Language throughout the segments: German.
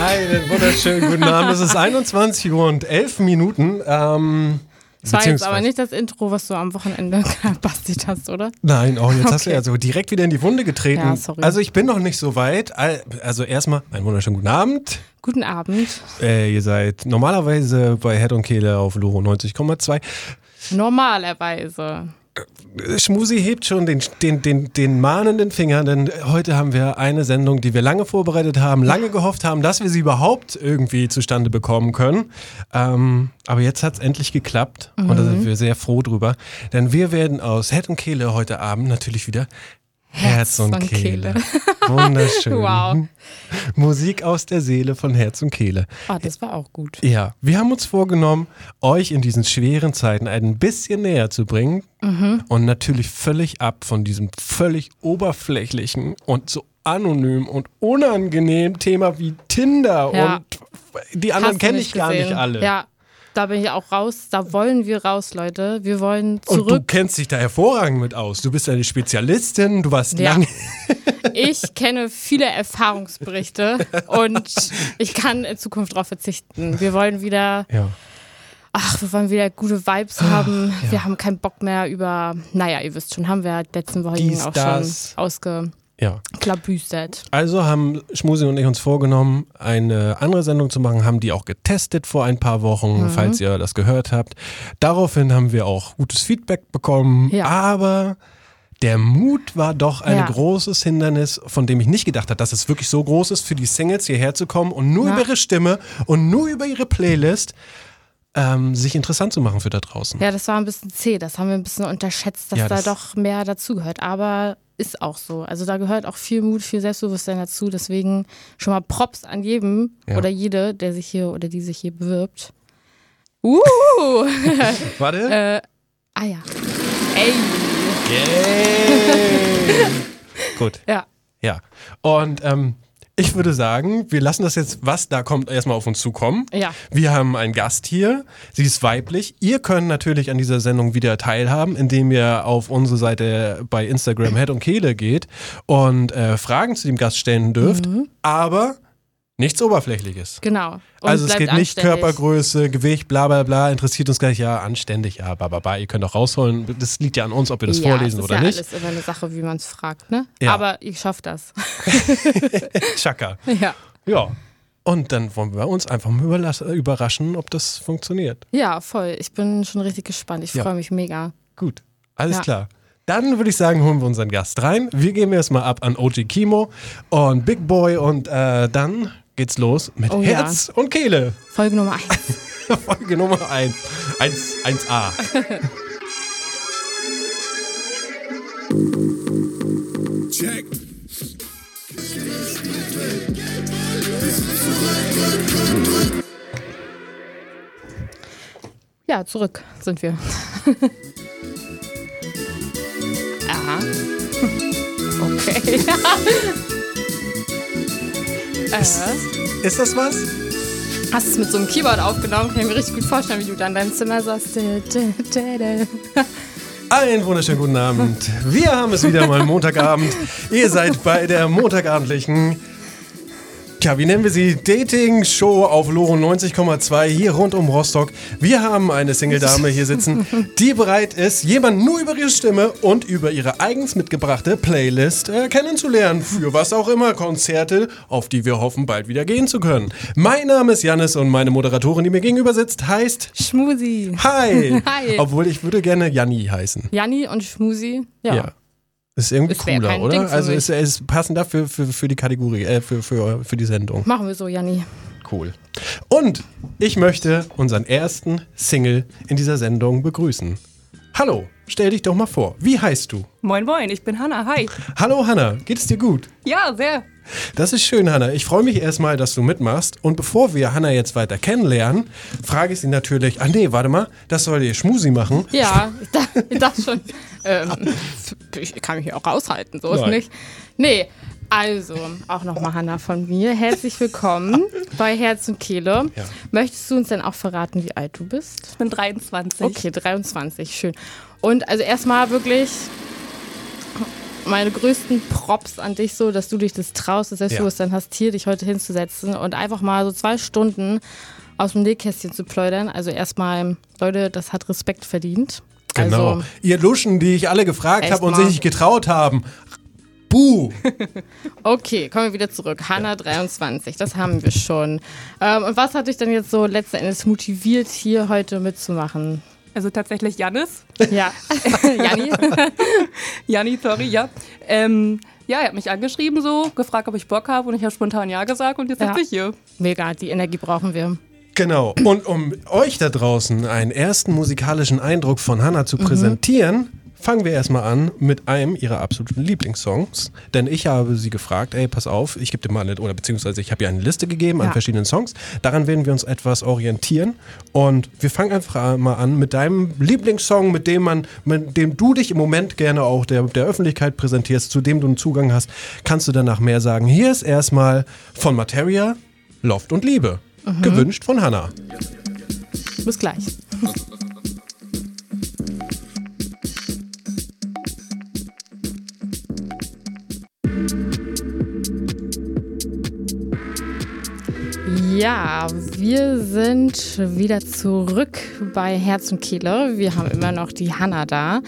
Einen wunderschönen guten Abend. Es ist 21 Uhr und 11 Minuten. Ähm, Das war jetzt aber nicht das Intro, was du am Wochenende bastelt hast, oder? Nein, oh, jetzt hast du Okay. ja so direkt wieder in die Wunde getreten. Ja, sorry. Also ich bin noch nicht so weit. Al- Also erstmal einen wunderschönen guten Abend. Guten Abend. Äh, ihr seid normalerweise bei Head und Kehle auf Loro 90,2. Normalerweise. Schmusi hebt schon den, den, den, den mahnenden Finger, denn heute haben wir eine Sendung, die wir lange vorbereitet haben, lange gehofft haben, dass wir sie überhaupt irgendwie zustande bekommen können. Ähm, aber jetzt hat es endlich geklappt und da sind wir sehr froh drüber, denn wir werden aus Head und Kehle heute Abend natürlich wieder Herz, und, und Kehle. Kehle. Wunderschön. Wow. Musik aus der Seele von Herz und Kehle. Oh, das war auch gut. Ja, wir haben uns vorgenommen, euch in diesen schweren Zeiten ein bisschen näher zu bringen und natürlich völlig ab von diesem völlig oberflächlichen und so anonym und unangenehm Thema wie Tinder Ja. und die anderen kenne ich gar nicht alle. Ja, da bin ich auch raus. Da wollen wir raus, Leute. Wir wollen Und du zurück. kennst dich da hervorragend mit aus. Du bist eine Spezialistin, du warst Ja. lange. Ich kenne viele Erfahrungsberichte und ich kann in Zukunft darauf verzichten. Wir wollen wieder, Ja. ach, wir wollen wieder gute Vibes haben. Wir haben keinen Bock mehr über, naja, ihr wisst schon, haben wir letzten Wochen auch das. schon ja. ausgeklabüstert. Also haben Schmusi und ich uns vorgenommen, eine andere Sendung zu machen, haben die auch getestet vor ein paar Wochen, falls ihr das gehört habt. Daraufhin haben wir auch gutes Feedback bekommen, Ja. aber der Mut war doch ein Ja. großes Hindernis, von dem ich nicht gedacht habe, dass es wirklich so groß ist, für die Singles hierher zu kommen und nur Ja. über ihre Stimme und nur über ihre Playlist ähm, sich interessant zu machen für da draußen. Ja, das war ein bisschen zäh. Das haben wir ein bisschen unterschätzt, dass Ja, da das- doch mehr dazugehört. Aber ist auch so. Also da gehört auch viel Mut, viel Selbstbewusstsein dazu. Deswegen schon mal Props an jedem Ja. oder jede, der sich hier oder die sich hier bewirbt. Uh! Warte. äh, ah ja. Ey. Yay. Gut. Ja. Ja. Und ähm, ich würde sagen, wir lassen das jetzt, was da kommt, erstmal auf uns zukommen. Ja. Wir haben einen Gast hier. Sie ist weiblich. Ihr könnt natürlich an dieser Sendung wieder teilhaben, indem ihr auf unsere Seite bei Instagram Head und Kehle geht und äh, Fragen zu dem Gast stellen dürft. Aber nichts Oberflächliches. Genau. Und also es geht nicht anständig. Körpergröße, Gewicht, bla bla bla, interessiert uns gleich, ja, anständig, ja, ba, ba, ba. Ihr könnt auch rausholen. Das liegt ja an uns, ob wir das ja, vorlesen es ist oder ja nicht. alles immer eine Sache, wie man es fragt, ne? Ja. Aber ich schaff das. Chaka. ja. Ja. Und dann wollen wir uns einfach mal überraschen, ob das funktioniert. Ja, voll. Ich bin schon richtig gespannt. Ich Ja. freue mich mega. Gut, alles Ja. klar. Dann würde ich sagen, holen wir unseren Gast rein. Wir geben erstmal ab an OG Kimo und Big Boy und äh, dann geht's los mit Oh ja. Herz und Kehle. Folge Nummer eins. Folge Nummer 1. 1, 1a. Check. Ja, zurück sind wir. Aha. Okay. Äh, Ist das was? hast es mit so einem Keyboard aufgenommen? Kann ich mir richtig gut vorstellen, wie du da in deinem Zimmer saßt. Einen wunderschönen guten Abend. Wir haben es wieder mal Montagabend. Ihr seid bei der montagabendlichen, ja, wie nennen wir sie? Dating-Show auf Loro 90,2 hier rund um Rostock. Wir haben eine Single-Dame hier sitzen, die bereit ist, jemanden nur über ihre Stimme und über ihre eigens mitgebrachte Playlist äh, kennenzulernen. Für was auch immer, Konzerte, auf die wir hoffen, bald wieder gehen zu können. Mein Name ist Jannis und meine Moderatorin, die mir gegenüber sitzt, heißt Schmusi. Hi. Hi. Obwohl ich würde gerne Janni heißen. Janni und Schmusi. Ja. Ja. Ist irgendwie wär cooler, oder? Also ist, ist passender für, für, für die Kategorie, äh, für, für, für die Sendung. Machen wir so, Janni. Cool. Und ich möchte unseren ersten Single in dieser Sendung begrüßen. Hallo, stell dich doch mal vor. Wie heißt du? Moin Moin, ich bin Hanna. Hi. Hallo Hanna, geht es dir gut? Ja, sehr. Das ist schön, Hanna. Ich freue mich erstmal, dass du mitmachst. Und bevor wir Hanna jetzt weiter kennenlernen, frage ich sie natürlich, ah nee, warte mal, das soll ihr Schmusi machen. Ja, ich dachte, ich dachte schon, ähm, ich kann mich hier auch raushalten, so ist Nein. nicht. Nee, also, auch nochmal Hanna von mir. Herzlich willkommen bei Herz und Kehle. Ja. Möchtest du uns denn auch verraten, wie alt du bist? Ich bin 23. Okay, 23, schön. Und also erstmal wirklich meine größten Props an dich so, dass du dich das traust, das Selbstbewusstsein Ja. hast, hier dich heute hinzusetzen und einfach mal so zwei Stunden aus dem Nähkästchen zu pläudern. Also erstmal, Leute, das hat Respekt verdient. Genau. Also, Ihr Luschen, die ich alle gefragt habe und sich nicht getraut haben. Buh! okay, kommen wir wieder zurück. Hanna 23, das haben wir schon. Ähm, und was hat dich denn jetzt so letzten Endes motiviert, hier heute mitzumachen? Also tatsächlich Jannis. Ja, Janni? Janni, sorry, ja. Ähm, ja, er hat mich angeschrieben so, gefragt, ob ich Bock habe und ich habe spontan ja gesagt und jetzt Ja. sitze ich hier. Mega, die Energie brauchen wir. Genau. Und um euch da draußen einen ersten musikalischen Eindruck von Hannah zu präsentieren, fangen wir erstmal an mit einem ihrer absoluten Lieblingssongs. Denn ich habe sie gefragt, ey, pass auf, ich gebe dir mal eine, oder beziehungsweise ich habe ihr eine Liste gegeben an Ja. verschiedenen Songs. Daran werden wir uns etwas orientieren. Und wir fangen einfach mal an mit deinem Lieblingssong, mit dem man, mit dem du dich im Moment gerne auch der, der Öffentlichkeit präsentierst, zu dem du einen Zugang hast. Kannst du danach mehr sagen? Hier ist erstmal von Materia, Loft und Liebe. Gewünscht von Hannah. Bis gleich. Ja, wir sind wieder zurück bei Herz und Kehle. Wir haben immer noch die Hanna da.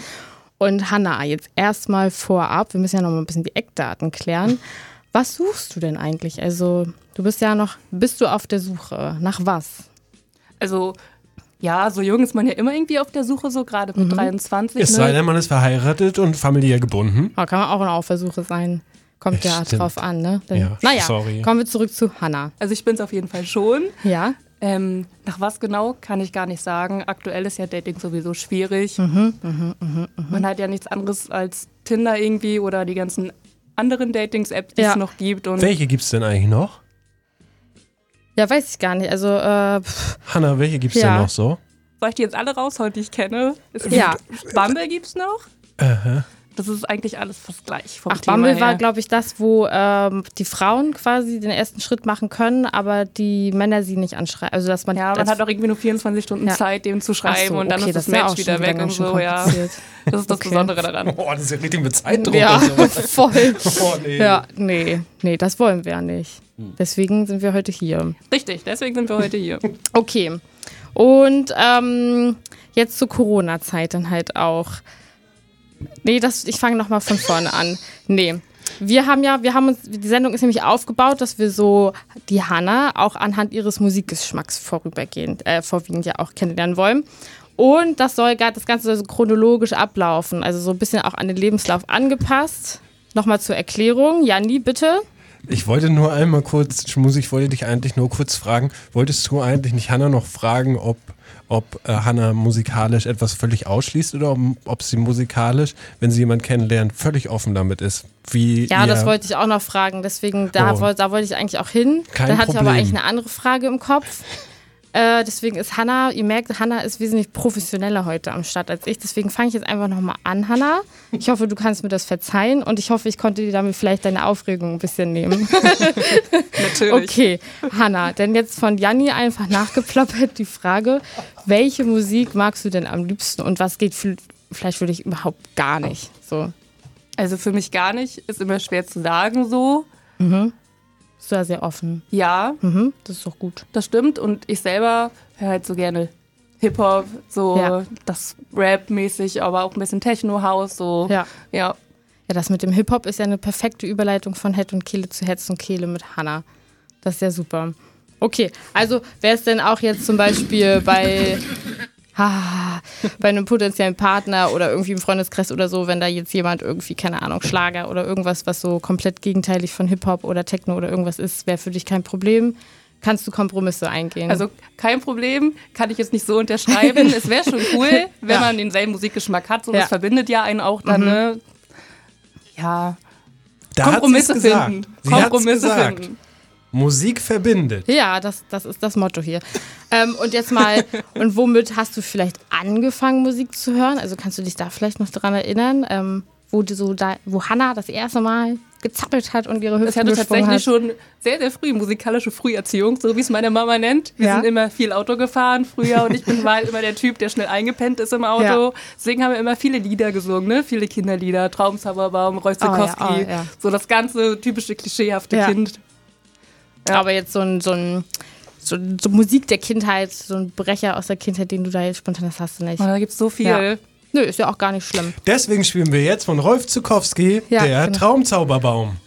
Und Hanna, jetzt erstmal vorab, wir müssen ja noch mal ein bisschen die Eckdaten klären. Was suchst du denn eigentlich? Also, du bist ja noch, bist du auf der Suche? Nach was? Also, ja, so jung ist man ja immer irgendwie auf der Suche, so gerade mit 23. Es ne? sei denn, man ist verheiratet und familiär gebunden. Aber kann man auch auf der Suche sein. Kommt ja drauf an, ne? Dann, Ja, naja, sorry. kommen wir zurück zu Hanna. Also ich bin es auf jeden Fall schon. Ja? Ähm, nach was genau, kann ich gar nicht sagen. Aktuell ist ja Dating sowieso schwierig. Mhm, Man hat ja nichts anderes als Tinder irgendwie oder die ganzen anderen Datings-Apps, die Ja. es noch gibt. Und Welche gibt es denn eigentlich noch? Ja, weiß ich gar nicht. Also, äh, pff, Hanna, welche gibt es Ja. denn noch so? soll ich die jetzt alle raushauen, die ich kenne? Es gibt Ja. Bumble gibt es noch. Aha. Das ist eigentlich alles fast gleich vom ach, Thema Bumble her. war, glaube ich, das, wo ähm, die Frauen quasi den ersten Schritt machen können, aber die Männer sie nicht anschreiben. Also, dass man ja, man als- hat auch irgendwie nur 24 Stunden Ja. Zeit, dem zu schreiben so, und dann okay, ist das, ja Match wieder weg und so, ja. Das ist das Okay. Besondere daran. Oh, das ist ja richtig mit Zeitdruck Ja, und so. voll. Oh, nee. Ja, nee, nee, das wollen wir ja nicht. Deswegen sind wir heute hier. Richtig, deswegen sind wir heute hier. Okay. Und ähm, jetzt zur Corona-Zeit dann halt auch. Nee, das, ich fange nochmal von vorne an. Nee. Wir haben ja, wir haben uns, die Sendung ist nämlich aufgebaut, dass wir so die Hanna auch anhand ihres Musikgeschmacks vorübergehend, äh, vorwiegend ja auch kennenlernen wollen. Und das soll das Ganze soll so chronologisch ablaufen, also so ein bisschen auch an den Lebenslauf angepasst. Nochmal zur Erklärung. Janni, bitte. Ich wollte nur einmal kurz, Schmus, ich wollte dich eigentlich nur kurz fragen, wolltest du eigentlich nicht Hanna noch fragen, ob, ob äh, Hanna musikalisch etwas völlig ausschließt oder ob, ob sie musikalisch, wenn sie jemanden kennenlernt, völlig offen damit ist? Wie Ja, das wollte ich auch noch fragen. Deswegen, da, Oh. woll, da wollte ich eigentlich auch hin. Kein Dann hatte ich aber Problem. eigentlich eine andere Frage im Kopf. Äh, deswegen ist Hanna, ihr merkt, Hanna ist wesentlich professioneller heute am Start als ich. Deswegen fange ich jetzt einfach nochmal an, Hanna. Ich hoffe, du kannst mir das verzeihen und ich hoffe, ich konnte dir damit vielleicht deine Aufregung ein bisschen nehmen. Natürlich. Okay, Hanna, denn jetzt von Janni einfach nachgeploppert die Frage, welche Musik magst du denn am liebsten und was geht für, vielleicht für dich überhaupt gar nicht? So, Also für mich gar nicht, ist immer schwer zu sagen so. Bist du ja sehr offen. Ja, Mhm, das ist doch gut. das stimmt. Und ich selber höre halt so gerne Hip-Hop, so Ja. das Rap-mäßig, aber auch ein bisschen Techno-House, so. Ja. ja. Ja, das mit dem Hip-Hop ist ja eine perfekte Überleitung von Head und Kehle zu Herz und Kehle mit Hannah. Das ist ja super. Okay, also wäre es denn auch jetzt zum Beispiel bei, ah, bei einem potenziellen Partner oder irgendwie im Freundeskreis oder so, wenn da jetzt jemand irgendwie, keine Ahnung, Schlager oder irgendwas, was so komplett gegenteilig von Hip-Hop oder Techno oder irgendwas ist, wäre für dich kein Problem. Kannst du Kompromisse eingehen? Also kein Problem, kann ich jetzt nicht so unterschreiben. es wäre schon cool, wenn Ja. man denselben Musikgeschmack hat. So, Ja. Das verbindet ja einen auch dann, ne? Ja, da Kompromisse finden. Kompromisse finden. Musik verbindet. Ja, das, das ist das Motto hier. Ähm, und jetzt mal, und womit hast du vielleicht angefangen, Musik zu hören? Also kannst du dich da vielleicht noch dran erinnern, ähm, wo, so da, wo Hannah das erste Mal gezappelt hat und ihre Ich Hüften hatte tatsächlich hat. schon sehr, sehr früh musikalische Früherziehung, so wie es meine Mama nennt. Wir Ja. sind immer viel Auto gefahren früher und ich bin mal immer der Typ, der schnell eingepennt ist im Auto. Ja. Deswegen haben wir immer viele Lieder gesungen, ne? viele Kinderlieder, Traumzauberbaum, Zukowski, Oh ja, oh ja. so das ganze typische klischeehafte Ja. Kind. Ja. Aber jetzt so ein, so ein so, so Musik der Kindheit, so ein Brecher aus der Kindheit, den du da jetzt spontan hast, hast du nicht. Oh, da gibt es so viel. Ja. Nö, ist ja auch gar nicht schlimm. Deswegen spielen wir jetzt von Rolf Zukowski Ja, der genau. Traumzauberbaum.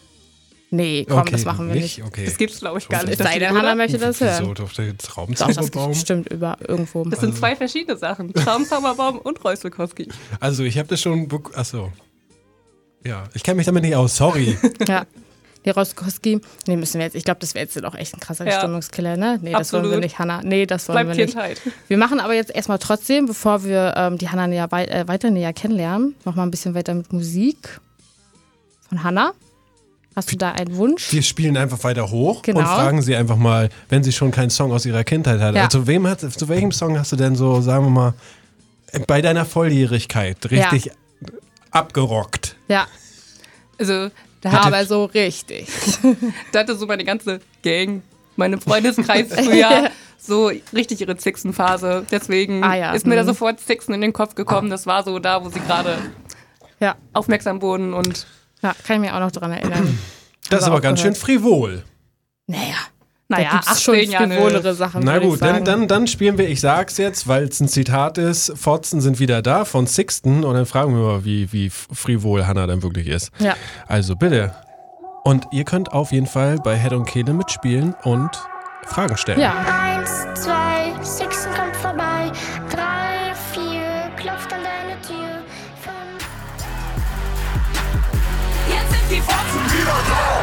Nee, komm, okay, das machen wir nicht. Okay. Das gibt's, glaube ich, gar nicht. Es sei denn? Hannah möchte das hören. Wieso doch der das Traumzauberbaum? gibt's bestimmt über irgendwo. Das sind zwei verschiedene Sachen. Traumzauberbaum und Roy Zukowski. Also ich habe das schon. Achso. Ja, ich kenne mich damit nicht aus. Sorry. Ja. Nee, Roskowski, nee, müssen wir jetzt, ich glaube, das wäre jetzt auch echt ein krasser Ja. Stimmungskiller, ne? Nee, das wollen wir Absolut. nicht, Hannah. Nee, das wollen Bleibt wir nicht. Kindheit. Wir machen aber jetzt erstmal trotzdem, bevor wir ähm, die Hannah näher, wei äh, weiter näher kennenlernen, nochmal ein bisschen weiter mit Musik von Hannah. Hast du da einen Wunsch? Wir spielen einfach weiter hoch Genau. und fragen sie einfach mal, wenn sie schon keinen Song aus ihrer Kindheit hat. Ja. Also wem hat, zu welchem Song hast du denn so, sagen wir mal, bei deiner Volljährigkeit richtig abgerockt? Ja, Also, da hatte, aber so richtig. da hatte so meine ganze Gang, meine Freundeskreis früher so richtig ihre Zixen-Phase. Deswegen Ah ja, ist mir da mhm. sofort Zixen in den Kopf gekommen. Das war so da, wo sie gerade Ja, aufmerksam wurden und ja, kann ich mich auch noch dran erinnern. Das ist aber ganz auch schön frivol. Naja, naja, da gibt's schon 18 Jahre. frivolere Sachen. Na gut, dann, dann, dann spielen wir, ich sag's jetzt, weil es ein Zitat ist, Fotzen sind wieder da von Sixten und dann fragen wir mal, wie, wie frivol Hannah dann wirklich ist. Ja. Also bitte. Und ihr könnt auf jeden Fall bei Head und Kehle mitspielen und Fragen stellen. Ja, Eins, zwei, Sixten kommt vorbei. Drei, vier, klopft an deine Tür. Fünf, Jetzt sind die Fotzen wieder da.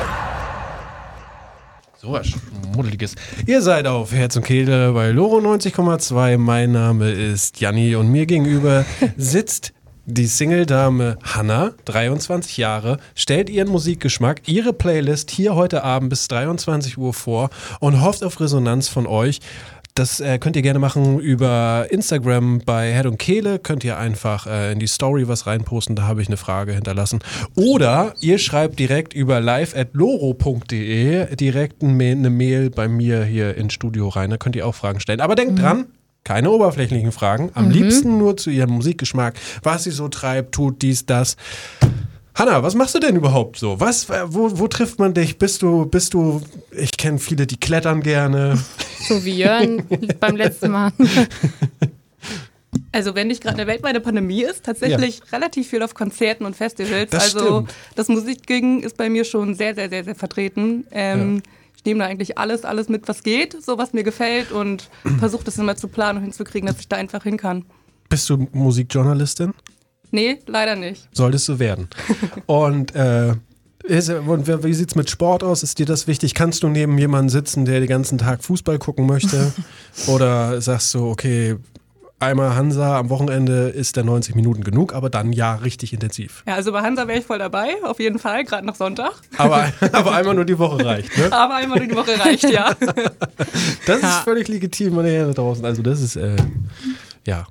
So was Schmuddeliges. Ihr seid auf Herz und Kehle bei Loro 90,2. Mein Name ist Janni und mir gegenüber sitzt die Single-Dame Hanna, 23 Jahre, stellt ihren Musikgeschmack, ihre Playlist hier heute Abend bis 23 Uhr vor und hofft auf Resonanz von euch. Das äh, könnt ihr gerne machen über Instagram bei Head und Kehle. Könnt ihr einfach äh, in die Story was reinposten, da habe ich eine Frage hinterlassen. Oder ihr schreibt direkt über live.loro.de direkt eine Mail bei mir hier ins Studio rein. Da könnt ihr auch Fragen stellen. Aber denkt dran, keine oberflächlichen Fragen. Am liebsten nur zu ihrem Musikgeschmack, was sie so treibt, tut dies, das. Hanna, was machst du denn überhaupt so? Was, äh, wo, wo trifft man dich? Bist du, bist du, ich kenne viele, die klettern gerne. so wie Jörn beim letzten Mal. Also wenn nicht gerade eine weltweite Pandemie ist, tatsächlich relativ viel auf Konzerten und Festivals. Das also stimmt. das Musikging ist bei mir schon sehr, sehr, sehr, sehr vertreten. Ähm, Ich nehme da eigentlich alles, alles mit, was geht, so was mir gefällt und versuche das immer zu planen und hinzukriegen, dass ich da einfach hin kann. Bist du Musikjournalistin? Nee, leider nicht. Solltest du werden. Und, äh, und wie sieht es mit Sport aus? Ist dir das wichtig? Kannst du neben jemandem sitzen, der den ganzen Tag Fußball gucken möchte? Oder sagst du, okay, einmal Hansa am Wochenende ist der 90 Minuten genug, aber dann ja richtig intensiv. Ja, also bei Hansa wäre ich voll dabei, auf jeden Fall, gerade nach Sonntag. Aber, aber einmal nur die Woche reicht, ne? Aber einmal die Woche reicht, ja. Das ist völlig legitim, meine Herren da draußen. Also das ist, äh, ja.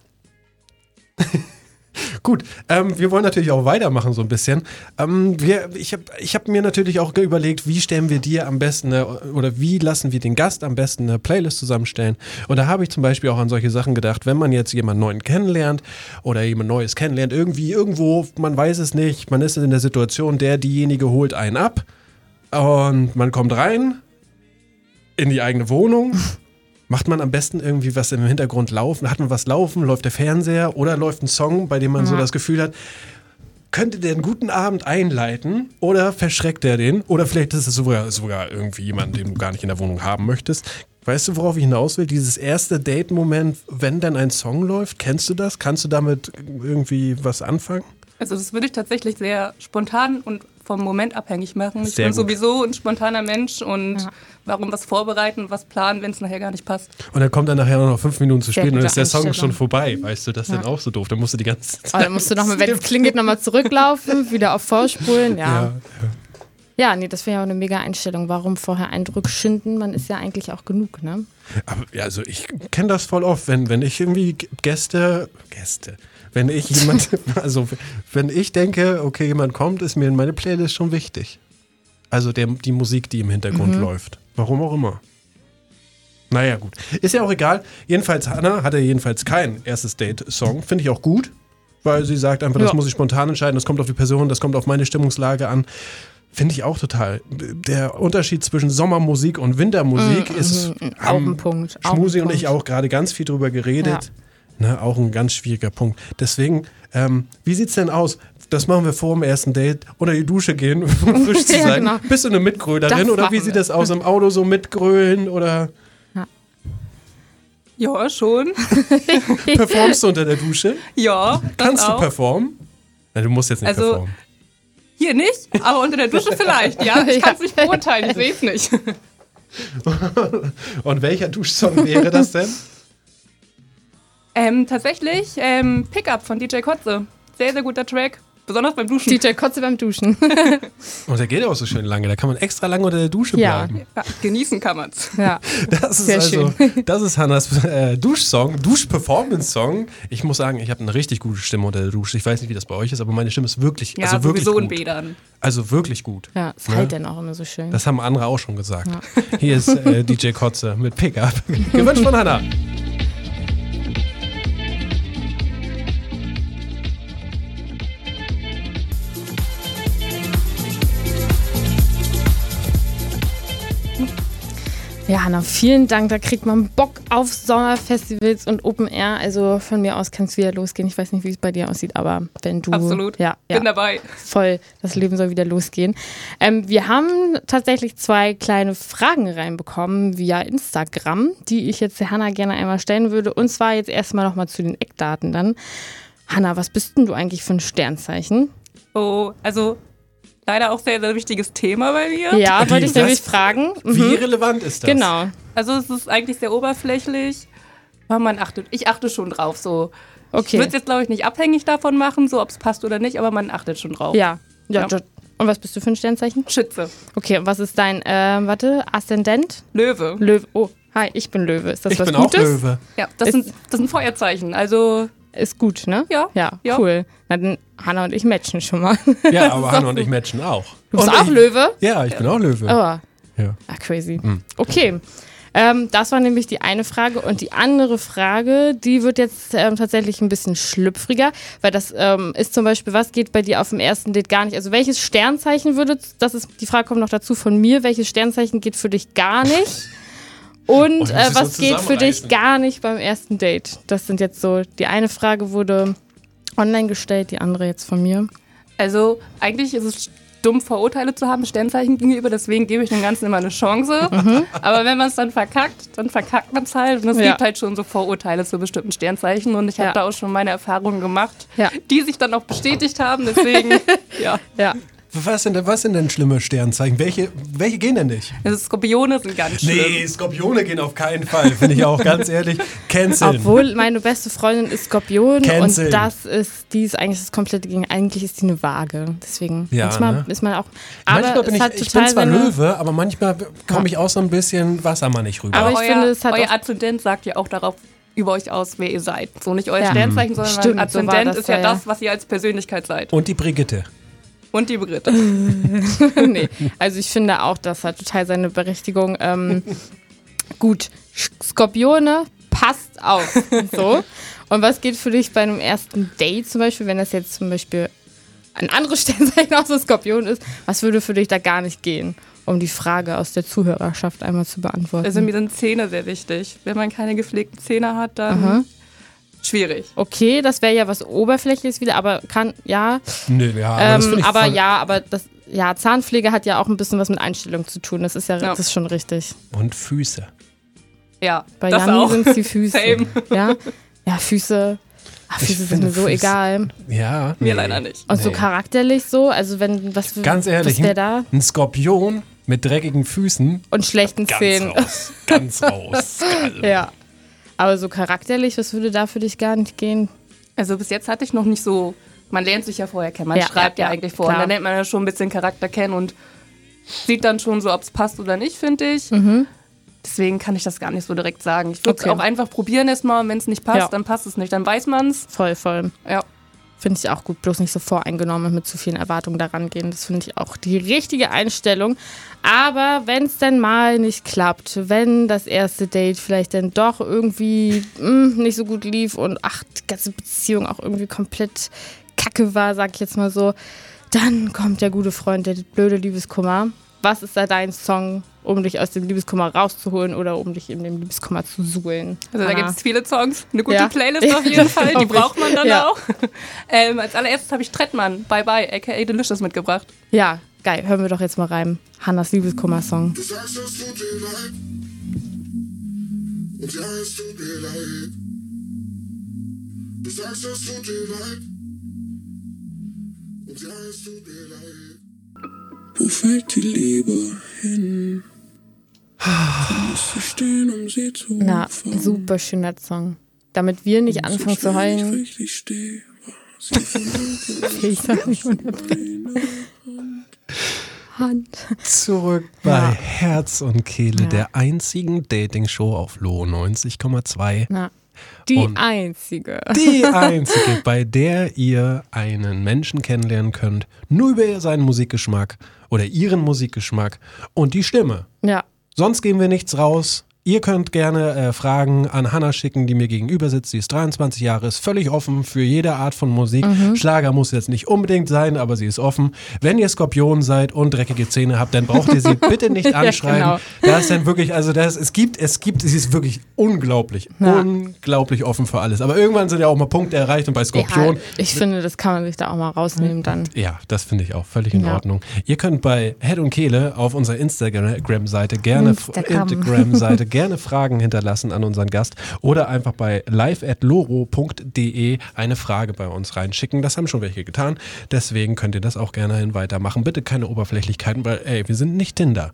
Gut, ähm, wir wollen natürlich auch weitermachen so ein bisschen. Ähm, wir, ich habe ich hab mir natürlich auch überlegt, wie stellen wir dir am besten eine, oder wie lassen wir den Gast am besten eine Playlist zusammenstellen. Und da habe ich zum Beispiel auch an solche Sachen gedacht, wenn man jetzt jemanden neuen kennenlernt oder jemand Neues kennenlernt, irgendwie irgendwo, man weiß es nicht, man ist in der Situation, der, diejenige holt einen ab und man kommt rein in die eigene Wohnung. Macht man am besten irgendwie was im Hintergrund laufen? Hat man was laufen? Läuft der Fernseher oder läuft ein Song, bei dem man so das Gefühl hat, könnte der einen guten Abend einleiten oder verschreckt er den? Oder vielleicht ist es sogar, sogar irgendwie jemand, den du gar nicht in der Wohnung haben möchtest. Weißt du, worauf ich hinaus will? Dieses erste Date-Moment, wenn dann ein Song läuft, kennst du das? Kannst du damit irgendwie was anfangen? Also das würde ich tatsächlich sehr spontan und vom Moment abhängig machen. Ich Sehr bin gut. sowieso ein spontaner Mensch und warum was vorbereiten, was planen, wenn es nachher gar nicht passt. Und dann kommt er nachher noch fünf Minuten zu spät und dann ist der Song schon vorbei. Weißt du, das ist dann auch so doof. Dann musst du die ganze Zeit. Oh, dann musst du nochmal, wenn es klingelt, nochmal zurücklaufen, wieder auf Vorspulen. Ja. Ja, Ja, nee, das wäre ja auch eine mega Einstellung. Warum vorher Eindruck schinden? Man ist ja eigentlich auch genug, ne? Aber ja, also ich kenne das voll oft, wenn, wenn ich irgendwie Gäste, Gäste, wenn ich jemand, also wenn ich denke, okay, jemand kommt, ist mir in meine Playlist schon wichtig. Also der, die Musik, die im Hintergrund läuft. Warum auch immer. Naja, gut. Ist ja auch egal. Jedenfalls, Hannah hatte jedenfalls kein erstes Date-Song. Finde ich auch gut, weil sie sagt einfach, das Ja. muss ich spontan entscheiden, das kommt auf die Person, das kommt auf meine Stimmungslage an. Finde ich auch total. Der Unterschied zwischen Sommermusik und Wintermusik ist. auch haben ein Punkt, Schmusi und ich auch gerade ganz viel drüber geredet. Ne, auch ein ganz schwieriger Punkt. Deswegen, ähm, wie sieht's denn aus? Das machen wir vor dem ersten Date. Unter die Dusche gehen, um frisch zu Ja, sein. genau. Bist du eine Mitgrölerin Das oder wie sieht wir. das aus im Auto so mitgrölen oder Ja, schon. performst du unter der Dusche? Ja, Kannst du auch. performen? Na, du musst jetzt nicht Also- performen. Hier nicht, aber unter der Dusche vielleicht. Ja, ich Ja. kann es nicht beurteilen, ich sehe es nicht. Und welcher Duschsong wäre das denn? Ähm, tatsächlich, ähm, Pickup von DJ Kotze. Sehr, sehr guter Track. Besonders beim Duschen. DJ Kotze beim Duschen. Und der geht ja auch so schön lange. Da kann man extra lange unter der Dusche Ja. bleiben. Ja, genießen kann man's. ja. Das ist Sehr also, das ist Hannas äh, Duschsong, Dusch-Performance-Song. Ich muss sagen, ich habe eine richtig gute Stimme unter der Dusche. Ich weiß nicht, wie das bei euch ist, aber meine Stimme ist wirklich, Ja, also wirklich sowieso in gut. Bädern. Also wirklich gut. Ja, es halt dann auch immer so schön. Das haben andere auch schon gesagt. Hier ist äh, DJ Kotze mit Pickup. Gewünscht von Hanna. Ja, Hanna, vielen Dank. Da kriegt man Bock auf Sommerfestivals und Open Air. Also von mir aus kann es wieder losgehen. Ich weiß nicht, wie es bei dir aussieht, aber wenn du. Absolut. Ja, ja. Bin dabei. voll, das Leben soll wieder losgehen. Ähm, wir haben tatsächlich zwei kleine Fragen reinbekommen via Instagram, die ich jetzt der Hanna gerne einmal stellen würde. Und zwar jetzt erstmal nochmal zu den Eckdaten dann. Hanna, was bist denn du eigentlich für ein Sternzeichen? Oh, also leider auch sehr, sehr wichtiges Thema bei mir. Ja, Wie wollte ich nämlich fragen. Wie Mhm. relevant ist das? Genau. Also es ist eigentlich sehr oberflächlich. Aber man achtet, ich achte schon drauf. So. Ich Okay. würde es jetzt, glaube ich, nicht abhängig davon machen, so ob es passt oder nicht, aber man achtet schon drauf. Ja. ja. Ja. Und was bist du für ein Sternzeichen? Schütze. Okay, und was ist dein, ähm, warte, Aszendent? Löwe. Löwe. Oh, hi, ich bin Löwe. Ist das Ich was bin auch Gutes? Löwe. Ja, das Ist- sind, das sind Feuerzeichen. Also, Ist gut, ne? Ja, Ja, ja. cool. Na, dann Hanna und ich matchen schon mal. Ja, aber Hanna und ich matchen auch. Du bist Und auch ich, Löwe? Ja, ich bin auch Löwe. Oh, Ja. ah, crazy. Okay. Ähm, das war nämlich die eine Frage. Und die andere Frage, die wird jetzt ähm, tatsächlich ein bisschen schlüpfriger, weil das ähm, ist zum Beispiel, was geht bei dir auf dem ersten Date gar nicht? Also welches Sternzeichen würde, das ist, die Frage kommt noch dazu von mir, welches Sternzeichen geht für dich gar nicht? Und Oh, äh, was geht für dich gar nicht beim ersten Date? Das sind jetzt so, die eine Frage wurde online gestellt, die andere jetzt von mir. also eigentlich ist es dumm, Vorurteile zu haben, Sternzeichen gegenüber, deswegen gebe ich dem Ganzen immer eine Chance. Aber wenn man es dann verkackt, dann verkackt man es halt. Und es Ja. gibt halt schon so Vorurteile zu bestimmten Sternzeichen und ich habe Ja. da auch schon meine Erfahrungen gemacht, Ja. die sich dann auch bestätigt haben. Deswegen, ja. Ja. Was sind, denn, was sind denn schlimme Sternzeichen? Welche, welche gehen denn nicht? Also Skorpione sind ganz schlimm. Nee, Skorpione gehen auf keinen Fall, finde ich auch ganz ehrlich. Canceln. Obwohl meine beste Freundin ist Skorpion Canceln. und das ist, die ist eigentlich das komplette Gegenteil. Eigentlich ist die eine Waage. Deswegen Ja, manchmal ne? ist man auch. Aber manchmal bin es ich, hat ich bin zwar Löwe, aber manchmal komme ich auch so ein bisschen wassermannig rüber. Aber ich euer, finde, es hat euer Aszendent sagt ja auch darauf über euch aus, wer ihr seid. So nicht euer Ja. Sternzeichen, sondern Stimmt, so Aszendent das ist ja, ja. das, was ihr als Persönlichkeit seid. Und die Brigitte. Und die Brigitte. nee. Also ich finde auch, das hat total seine Berechtigung. Ähm, gut, Skorpione passt auf. So. Und was geht für dich bei einem ersten Date zum Beispiel, wenn das jetzt zum Beispiel ein anderes Sternzeichen außer Skorpion ist, was würde für dich da gar nicht gehen? Um die Frage aus der Zuhörerschaft einmal zu beantworten. Also mir sind Zähne sehr wichtig. Wenn man keine gepflegten Zähne hat, dann schwierig. Okay, das wäre ja was Oberflächliches wieder, aber kann, ja. Nö, ja, aber Ähm, aber voll- ja, aber das, ja, Zahnpflege hat ja auch ein bisschen was mit Einstellung zu tun. Das ist ja, Ja. das ist schon richtig. Und Füße. Ja, Bei das Janni auch. sind es die Füße. Same. Ja, ja Füße. Ach, Ich Füße sind mir so Füße- egal. Ja. Mir nee. leider nicht. Und so Nee. charakterlich so, also wenn, was, Ganz ehrlich, was da? ein Skorpion mit dreckigen Füßen. Und schlechten Ganz Zähnen. raus. Ganz raus. Ja. Aber so charakterlich, was würde da für dich gar nicht gehen? Also bis jetzt hatte ich noch nicht so. Man lernt sich ja vorher kennen. Man Ja, schreibt ja, ja, eigentlich vor. klar. Und dann lernt man ja schon ein bisschen Charakter kennen und sieht dann schon so, ob es passt oder nicht, finde ich. Deswegen kann ich das gar nicht so direkt sagen. Ich würde es Mhm. Okay. auch einfach probieren erstmal. Und wenn es nicht passt, Ja. dann passt es nicht. Dann weiß man es. Voll, voll. Ja. Finde ich auch gut, bloß nicht so voreingenommen und mit zu vielen Erwartungen daran gehen. Das finde ich auch die richtige Einstellung. Aber wenn es denn mal nicht klappt, wenn das erste Date vielleicht dann doch irgendwie mh, nicht so gut lief und ach, die ganze Beziehung auch irgendwie komplett kacke war, sag ich jetzt mal so, dann kommt der gute Freund, der blöde Liebeskummer. Was ist da dein Song, um dich aus dem Liebeskummer rauszuholen oder um dich in dem Liebeskummer zu suhlen? Also da Anna? gibt es viele Songs. Eine gute Ja. Playlist auf jeden Fall. Die braucht man dann Ja. auch. Ähm, als allererstes habe ich Trettmann, Bye Bye, aka Delicious mitgebracht. Ja, geil. Hören wir doch jetzt mal rein. Hannas Liebeskummer-Song. Du sagst, es tut dir leid. Und ja, es tut mir leid. Du sagst, es tut dir leid. Und ja, es tut mir leid. Wo fällt die Liebe hin? Du stehen, um sie zu Na, empfangen? super schöner Song. Damit wir nicht anfangen zu Ich heulen. richtig stehe, war sie von Ich sag nicht unterbrechen. Hand. Zurück bei Herz und Kehle, der einzigen Dating-Show auf Lo 90,2. Na, die Und- einzige. Die einzige, bei der ihr einen Menschen kennenlernen könnt, nur über seinen Musikgeschmack oder ihren Musikgeschmack und die Stimme. Ja, Sonst geben wir nichts raus. Ihr könnt gerne äh, Fragen an Hannah schicken, die mir gegenüber sitzt. Sie ist 23 Jahre, ist völlig offen für jede Art von Musik. Mhm. Schlager muss jetzt nicht unbedingt sein, aber sie ist offen. Wenn ihr Skorpion seid und dreckige Zähne habt, dann braucht ihr sie bitte nicht Ja, anschreiben. genau. Da ist dann wirklich, also das, es gibt, es gibt, sie ist wirklich unglaublich, Ja. unglaublich offen für alles. Aber irgendwann sind ja auch mal Punkte erreicht und bei Skorpion ja, ich finde, das kann man sich da auch mal rausnehmen dann. ja, das finde ich auch völlig in Ja. Ordnung. Ihr könnt bei Head und Kehle auf unserer Instagram-Seite gerne, Instagram. Instagram-Seite gerne Fragen hinterlassen an unseren Gast oder einfach bei live.loro.de eine Frage bei uns reinschicken. Das haben schon welche getan. Deswegen könnt ihr das auch gerne hin weitermachen. Bitte keine Oberflächlichkeiten, weil ey, wir sind nicht Tinder.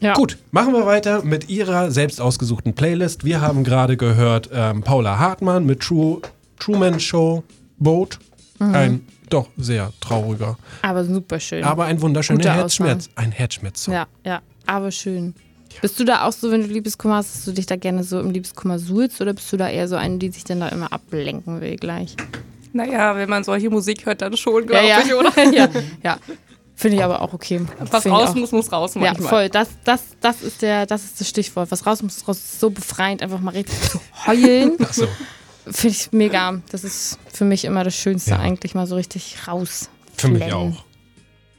Ja. Gut, machen wir weiter mit ihrer selbst ausgesuchten Playlist. Wir haben gerade gehört ähm, Paula Hartmann mit True, Truman Show Boat. Mhm. Ein doch sehr trauriger, Aber super schön. aber ein wunderschöner Herzschmerz. Ein Herzschmerz. ja, ja, aber schön. Bist du da auch so, wenn du Liebeskummer hast, dass du dich da gerne so im Liebeskummer suhlst oder bist du da eher so eine, die sich dann da immer ablenken will gleich? Naja, wenn man solche Musik hört, dann schon, glaube ja, ich, ja. oder? ja, ja. Finde ich aber auch okay. Was ich raus muss, muss raus Ja, manchmal. voll. Das, das, das, ist der, das ist das Stichwort. Was raus muss, raus ist so befreiend, einfach mal richtig zu heulen. Ach so, Finde ich mega. Das ist für mich immer das Schönste, Ja. eigentlich mal so richtig raus. für mich auch.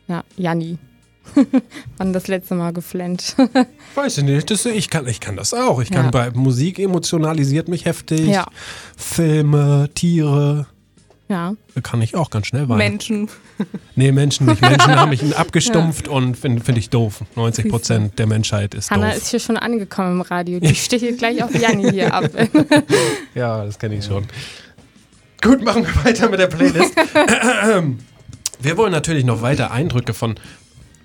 Ja, Janni. Wann das letzte Mal geflennt. Weiß ich nicht, das, ich, kann, ich kann das auch. Ich kann Ja. bei Musik emotionalisiert mich heftig. Ja. Filme, Tiere, ja. da kann ich auch ganz schnell weinen. Menschen. Nee, Menschen nicht. Menschen haben mich abgestumpft und finde find ich doof. 90 Prozent der Menschheit ist Hanna doof. ist hier schon angekommen im Radio. Die stichelt gleich auf Janni hier ab. Ja, das kenne ich schon. Gut, machen wir weiter mit der Playlist. wir wollen natürlich noch weiter Eindrücke von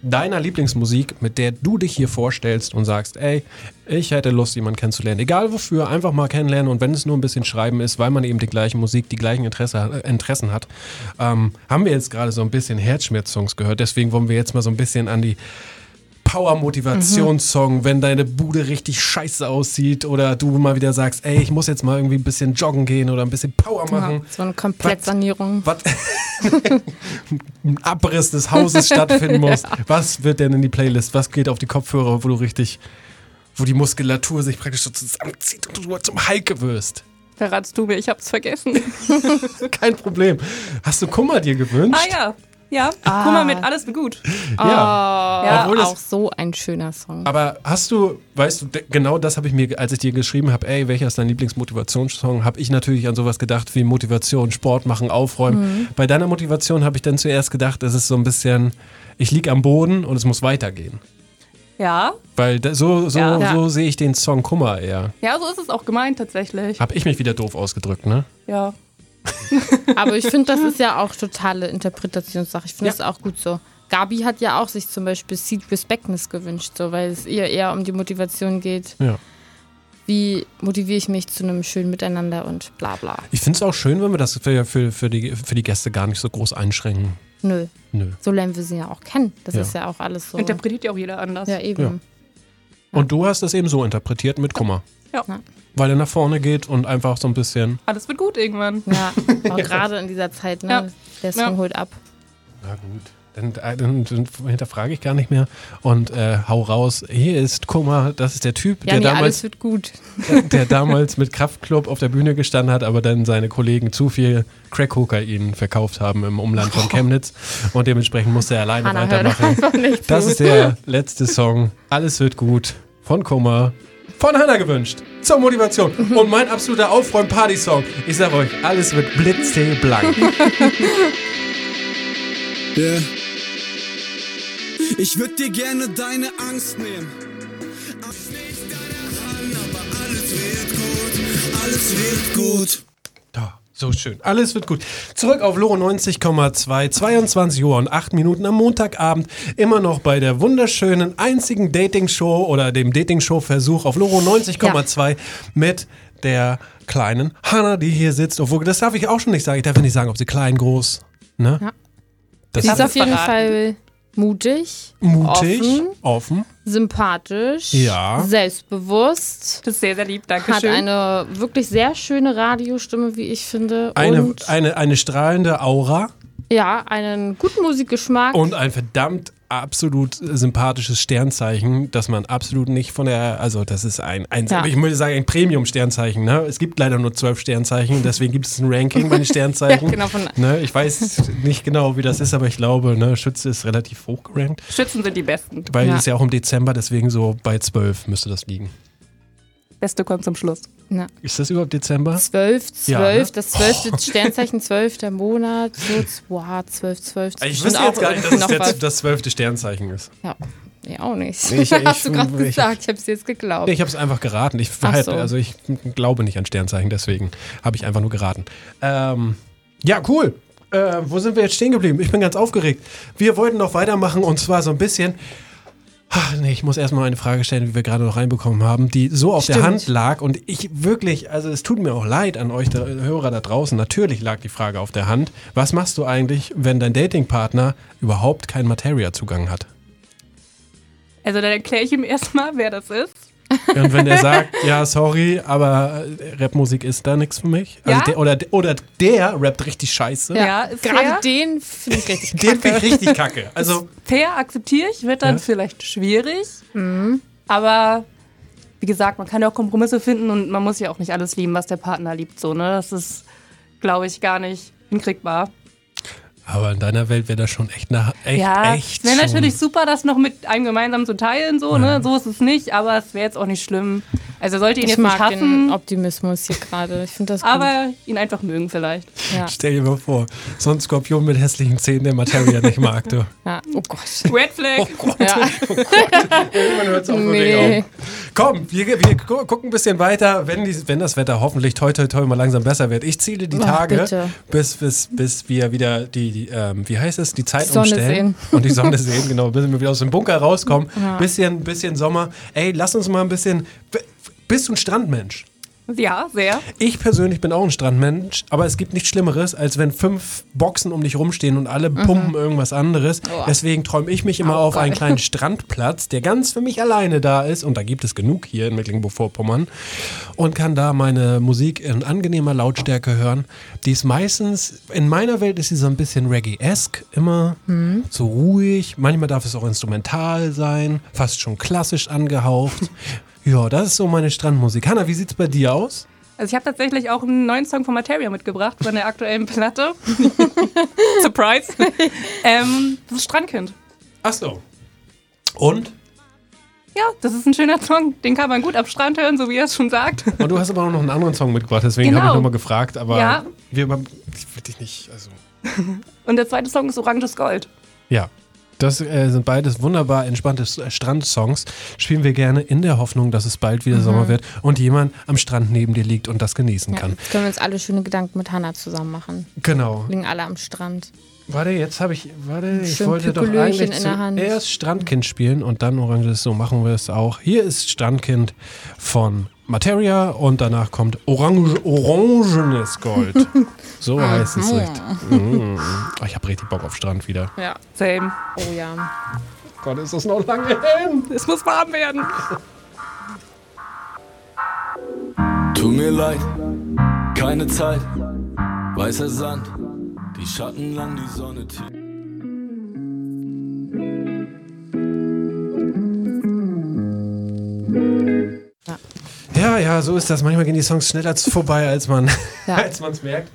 deiner Lieblingsmusik, mit der du dich hier vorstellst und sagst, ey, ich hätte Lust, jemanden kennenzulernen. Egal wofür, einfach mal kennenlernen und wenn es nur ein bisschen Schreiben ist, weil man eben die gleiche Musik, die gleichen Interesse, äh, Interessen hat, ähm, haben wir jetzt gerade so ein bisschen Herzschmerz-Songs gehört. Deswegen wollen wir jetzt mal so ein bisschen an die Power-Motivationssong, wenn deine Bude richtig scheiße aussieht oder du mal wieder sagst, ey, ich muss jetzt mal irgendwie ein bisschen joggen gehen oder ein bisschen Power machen. so eine Komplettsanierung. Was ein Abriss des Hauses stattfinden muss. Was wird denn in die Playlist? Was geht auf die Kopfhörer, wo du richtig, wo die Muskulatur sich praktisch so zusammenzieht und du zum Heike wirst? Verratst du mir, ich hab's vergessen. Kein Problem. Hast du Kummer dir gewünscht? ah ja. Ja, guck mal mit, alles wird gut. Ja. Ja, Obwohl das- auch so ein schöner Song. Aber hast du, weißt du, genau das habe ich mir, als ich dir geschrieben habe, ey, welcher ist dein Lieblingsmotivationssong, habe ich natürlich an sowas gedacht wie Motivation, Sport machen, aufräumen. Bei deiner Motivation habe ich dann zuerst gedacht, es ist so ein bisschen, ich liege am Boden und es muss weitergehen. Ja, Weil da, so, so, Ja. so sehe ich den Song Kummer eher. ja, so ist es auch gemeint tatsächlich. Habe ich mich wieder doof ausgedrückt, ne? Ja. Aber ich finde, das ist ja auch totale Interpretationssache. Ich finde Ja. das auch gut so. Gabi hat ja auch sich zum Beispiel Seed Respectness gewünscht, so, weil es ihr eher um die Motivation geht. Ja. Wie motiviere ich mich zu einem schönen Miteinander und bla bla. Ich finde es auch schön, wenn wir das für, für, für, die, für die Gäste gar nicht so groß einschränken. Nö. Nö. So lernen wir sie ja auch kennen. Das Ja. ist ja auch alles so. Interpretiert ja auch jeder anders. Ja, eben. Und du hast das eben so interpretiert mit Kummer. Ja. Weil er nach vorne geht und einfach so ein bisschen. Alles wird gut irgendwann. Ja, auch gerade in dieser Zeit, ne? Ja. Der Song Ja. holt ab. Na gut. Dann, äh, dann, dann hinterfrage ich gar nicht mehr und äh, hau raus. Hier ist Kummer, das ist der Typ, Ja, der, nee, alles damals, wird gut. der damals mit Kraftklub auf der Bühne gestanden hat, aber dann seine Kollegen zu viel Crack-Kokain verkauft haben im Umland von Chemnitz und dementsprechend musste er alleine Hannah hört weitermachen. Das ist der letzte Song. Alles wird gut von Kummer. Von Hannah gewünscht. Zur Motivation. Und mein absoluter Aufräum-Party-Song. Ich sag euch, alles wird blitzblank. Yeah. Ich würd dir gerne deine Angst nehmen. Ab nicht deine Hand, aber alles wird gut. Alles wird gut. Ja, so schön. Alles wird gut. Zurück auf Loro 90,2, 22 Uhr und 8 Minuten am Montagabend. Immer noch bei der wunderschönen einzigen Dating-Show oder dem Dating-Show-Versuch auf Loro 90,2 mit der kleinen Hannah, die hier sitzt. Obwohl, das darf ich auch schon nicht sagen. Ich darf ja nicht sagen, ob sie klein, groß. Ne? Ja. Das Sie ist ist auf jeden verraten. Fall mutig, mutig, offen, offen. sympathisch, Ja. selbstbewusst, Das ist sehr, sehr lieb. hat Dankeschön. eine wirklich sehr schöne Radiostimme, wie ich finde. Eine, und eine, eine strahlende Aura ja, einen guten Musikgeschmack. und ein verdammt absolut sympathisches Sternzeichen, das man absolut nicht von der, also das ist ein, ein Ja. ich würde sagen, ein Premium-Sternzeichen. Ne? Es gibt leider nur zwölf Sternzeichen, deswegen gibt es ein Ranking bei den Sternzeichen. Ja, genau, von- ne? Ich weiß nicht genau, wie das ist, aber ich glaube, ne, Schütze ist relativ hoch gerankt, Schützen sind die Besten. weil Ja. es ja auch im Dezember, deswegen so bei zwölf müsste das liegen. Beste kommt zum Schluss. Na, Ist das überhaupt Dezember? zwölf, zwölf, Ja, ne? das zwölfte Sternzeichen, zwölfter Monat, so, wow, zwölf, zwölf. das ist Ich bestimmt wüsste jetzt gar nicht, dass es der, das zwölfte Sternzeichen ist. Ja, nee, auch nicht. Ich- Hast du ich- gerade ich- gesagt, ich habe es jetzt geglaubt. Nee, ich habe es einfach geraten. Ich, halt, so. also ich glaube nicht an Sternzeichen, deswegen habe ich einfach nur geraten. Ähm, ja, cool. Äh, wo sind wir jetzt stehen geblieben? Ich bin ganz aufgeregt. Wir wollten noch weitermachen und zwar so ein bisschen. Ach, nee, ich muss erstmal eine Frage stellen, die wir gerade noch reinbekommen haben, die so auf der Stimmt. Hand lag und ich wirklich, also es tut mir auch leid an euch da, Hörer da draußen. Natürlich lag die Frage auf der Hand. Was machst du eigentlich, wenn dein Datingpartner überhaupt keinen Materia-Zugang hat? Also dann erkläre ich ihm erstmal, wer das ist. Und wenn der sagt, ja, sorry, aber Rapmusik ist da nichts für mich. Also Ja? der, oder, oder der rappt richtig scheiße. Ja, ist Gerade fair. den finde ich richtig Den finde ich richtig kacke. Also, Fair akzeptiere ich, wird dann Ja. vielleicht schwierig. Aber wie gesagt, man kann ja auch Kompromisse finden und man muss ja auch nicht alles lieben, was der Partner liebt. So, ne? Das ist, glaube ich, gar nicht hinkriegbar. Aber in deiner Welt wäre das schon echt nach echt, ja, echt. es wäre natürlich super, das noch mit einem gemeinsam zu teilen, so, ne? So ist es nicht, aber es wäre jetzt auch nicht schlimm. Also sollte ihn Ich jetzt nicht mag den hassen, Optimismus hier gerade. Ich finde das gut. aber ihn einfach mögen vielleicht. ja. Stell dir mal vor, so ein Skorpion mit hässlichen Zähnen, der Materia nicht mag, du. ja. Oh Gott. Red Flag. Ja. Man hört's auch wirklich Nee. auf. Komm, wir, wir gu- gucken ein bisschen weiter, wenn, die, wenn das Wetter hoffentlich toi toi toi mal langsam besser wird. Ich ziele die Tage, bitte. bis, bis, bis wir wieder die, die ähm, wie heißt es, die Zeit Sonne umstellen. sehen. Und die Sonne sehen, genau, bis wir wieder aus dem Bunker rauskommen. Bisschen, bisschen Sommer. Ey, lass uns mal ein bisschen. Bist du ein Strandmensch? Ja, sehr. Ich persönlich bin auch ein Strandmensch, aber es gibt nichts Schlimmeres, als wenn fünf Boxen um dich rumstehen und alle pumpen irgendwas anderes. Deswegen träume ich mich immer Auch auf einen geil. kleinen Strandplatz, der ganz für mich alleine da ist. Und da gibt es genug hier in Mecklenburg-Vorpommern. Und kann da meine Musik in angenehmer Lautstärke hören. Die ist meistens, in meiner Welt ist sie so ein bisschen Reggae-esque, immer so ruhig. Manchmal darf es auch instrumental sein, fast schon klassisch angehaucht. Ja, das ist so meine Strandmusik. Hanna, wie sieht's bei dir aus? Also ich habe tatsächlich auch einen neuen Song von Materia mitgebracht, von der aktuellen Platte. Surprise. ähm, das ist Strandkind. Ach so. Und? Ja, das ist ein schöner Song. Den kann man gut am Strand hören, so wie er es schon sagt. Und du hast aber auch noch einen anderen Song mitgebracht, deswegen Genau. habe ich nochmal gefragt, aber Ja. wir ich will dich nicht, also. Und der zweite Song ist Oranges Gold. Ja. Das äh, sind beides wunderbar entspannte äh, Strandsongs. Spielen wir gerne in der Hoffnung, dass es bald wieder Sommer wird und jemand am Strand neben dir liegt und das genießen Ja. kann. Jetzt können wir uns alle schöne Gedanken mit Hannah zusammen machen. Genau. Liegen alle am Strand. Warte, jetzt habe ich, warte, ich Schön wollte doch eigentlich in der Hand. zuerst Strandkind spielen und dann Oranges, so machen wir es auch. Hier ist Strandkind von Materia und danach kommt Orange, Orangenes Gold. So heißt es richtig. Mm. Oh, ich habe richtig Bock auf Strand wieder. Ja. Same. Oh ja. Gott, ist das noch lange hin. Es muss warm werden. Tut mir leid, keine Zeit, weißer Sand, die Schatten lang die Sonne tief. Ja, ja, so ist das. Manchmal gehen die Songs schneller vorbei, als man Ja. als es merkt.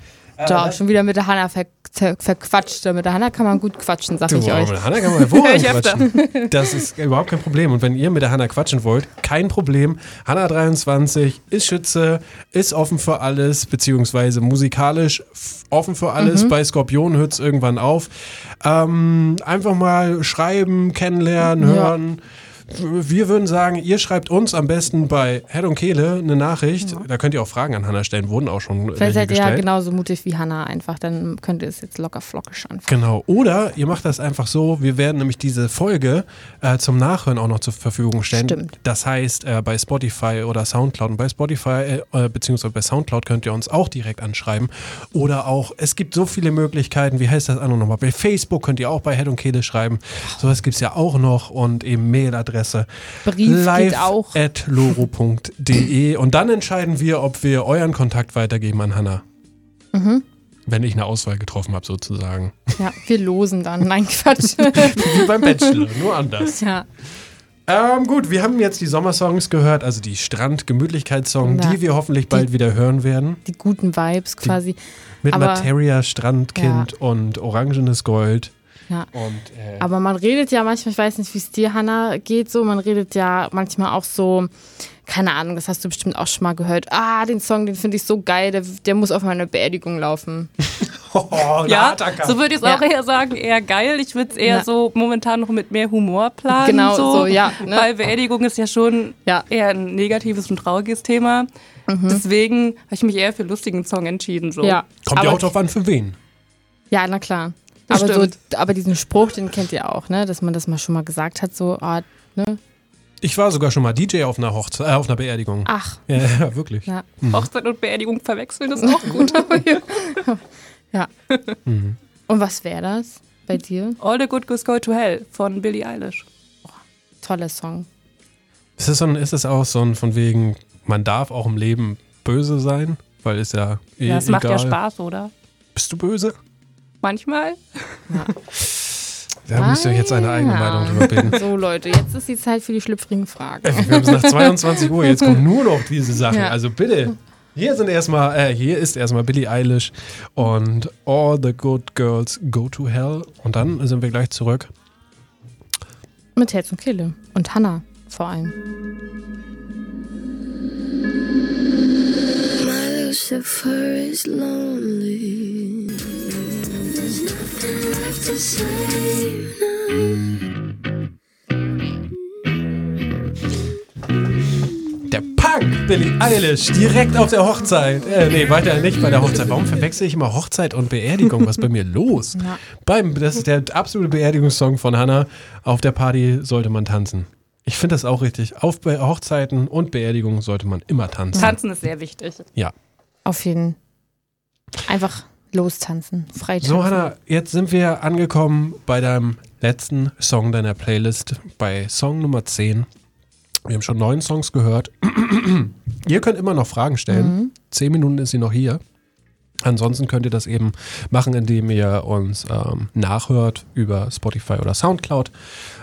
Da, schon wieder mit der Hanna ver ver verquatscht. Mit der Hanna kann man gut quatschen, sag Du, ich euch. mit Hanna kann man hervorragend quatschen. Das ist überhaupt kein Problem. Und wenn ihr mit der Hanna quatschen wollt, kein Problem. Hanna 23 ist Schütze, ist offen für alles, beziehungsweise musikalisch offen für alles. Mhm. Bei Skorpion hört es irgendwann auf. Ähm, einfach mal schreiben, kennenlernen, Ja. Wir würden sagen, ihr schreibt uns am besten bei Head und Kehle eine Nachricht. Da könnt ihr auch Fragen an Hanna stellen, wurden auch schon Vielleicht seid ihr ja genauso mutig wie Hanna einfach. Dann könnt ihr es jetzt locker flockig anfangen. Genau. Oder ihr macht das einfach so, wir werden nämlich diese Folge äh, zum Nachhören auch noch zur Verfügung stellen. Stimmt. Das heißt, äh, bei Spotify oder Soundcloud und bei Spotify äh, äh, beziehungsweise bei Soundcloud könnt ihr uns auch direkt anschreiben. Oder auch, es gibt so viele Möglichkeiten, wie heißt das andere nochmal? Bei Facebook könnt ihr auch bei Head und Kehle schreiben. Sowas gibt es ja auch noch und eben Mailadresse Brief live auch. at loro.de und dann entscheiden wir, ob wir euren Kontakt weitergeben an Hannah. Mhm. Wenn ich eine Auswahl getroffen habe, sozusagen. Ja, wir losen dann. Nein, Quatsch. Wie beim Bachelor, nur anders. ja. Ähm, gut, wir haben jetzt die Sommersongs gehört, also die Strand-Gemütlichkeitssongs, Ja. die wir hoffentlich bald wieder hören werden. Die guten Vibes quasi. Mit Aber- Materia, Strandkind und Orangenes Gold. Ja. Und äh, Aber man redet ja manchmal, ich weiß nicht, wie es dir, Hanna, geht so, man redet ja manchmal auch so, keine Ahnung, das hast du bestimmt auch schon mal gehört. Ah, den Song, den finde ich so geil, der, der muss auf meine Beerdigung laufen. oh, Ja, so würde ich es Ja. auch eher sagen, eher geil. Ich würde es eher Ja. so momentan noch mit mehr Humor planen. Genau, so, so, ja, ne? Weil Beerdigung ist ja schon Ja. Mhm. eher ein negatives und trauriges Thema. Deswegen habe ich mich eher für einen lustigen Song entschieden. So. Ja. Kommt ja auch drauf an, für wen. Ja, na klar. Das Aber, so, aber diesen Spruch, den kennt ihr auch, ne? Dass man das mal schon mal gesagt hat, so, ah, ne? Ich war sogar schon mal DJ auf einer, Hochze äh, auf einer Beerdigung. Ach, Ja, ja, wirklich. ja. Hochzeit und Beerdigung verwechseln ist auch gut. ja. Und was wäre das bei dir? All the Good Girls Go to Hell von Billie Eilish. Toller Song. Ist es, so ein, ist es auch so ein von wegen, man darf auch im Leben böse sein? Weil ist ja eh Ja, es egal. macht ja Spaß, oder? Bist du böse? Manchmal. Da müsst ihr euch jetzt eine eigene Ah. Meinung drüber bilden. So, Leute, jetzt ist die Zeit für die schlüpfrigen Fragen. Wir haben es nach 22 Uhr, jetzt kommen nur noch diese Sachen. Ja. Also bitte. Hier sind erstmal, äh, hier ist erstmal Billie Eilish und All the Good Girls Go to Hell. Und dann sind wir gleich zurück. Mit Herz und Kehle. Und Hanna vor allem. My Lucifer is lonely. Der Punk Billie Eilish direkt auf der Hochzeit. Äh, nee, weiter nicht bei der Hochzeit. Warum verwechsel ich immer Hochzeit und Beerdigung? Was ist bei mir los? Ja. Beim, das ist der absolute Beerdigungssong von Hannah. Auf der Party sollte man tanzen. Ich finde das auch richtig. Auf Be Hochzeiten und Beerdigungen sollte man immer tanzen. Tanzen ist sehr wichtig. Ja. Auf jeden Einfach lostanzen, frei tanzen. So, Hannah, jetzt sind wir angekommen bei deinem letzten Song deiner Playlist, bei Song Nummer 10. Wir haben schon neun Songs gehört. ihr könnt immer noch Fragen stellen. Zehn Minuten ist sie noch hier. Ansonsten könnt ihr das eben machen, indem ihr uns ähm, nachhört über Spotify oder Soundcloud.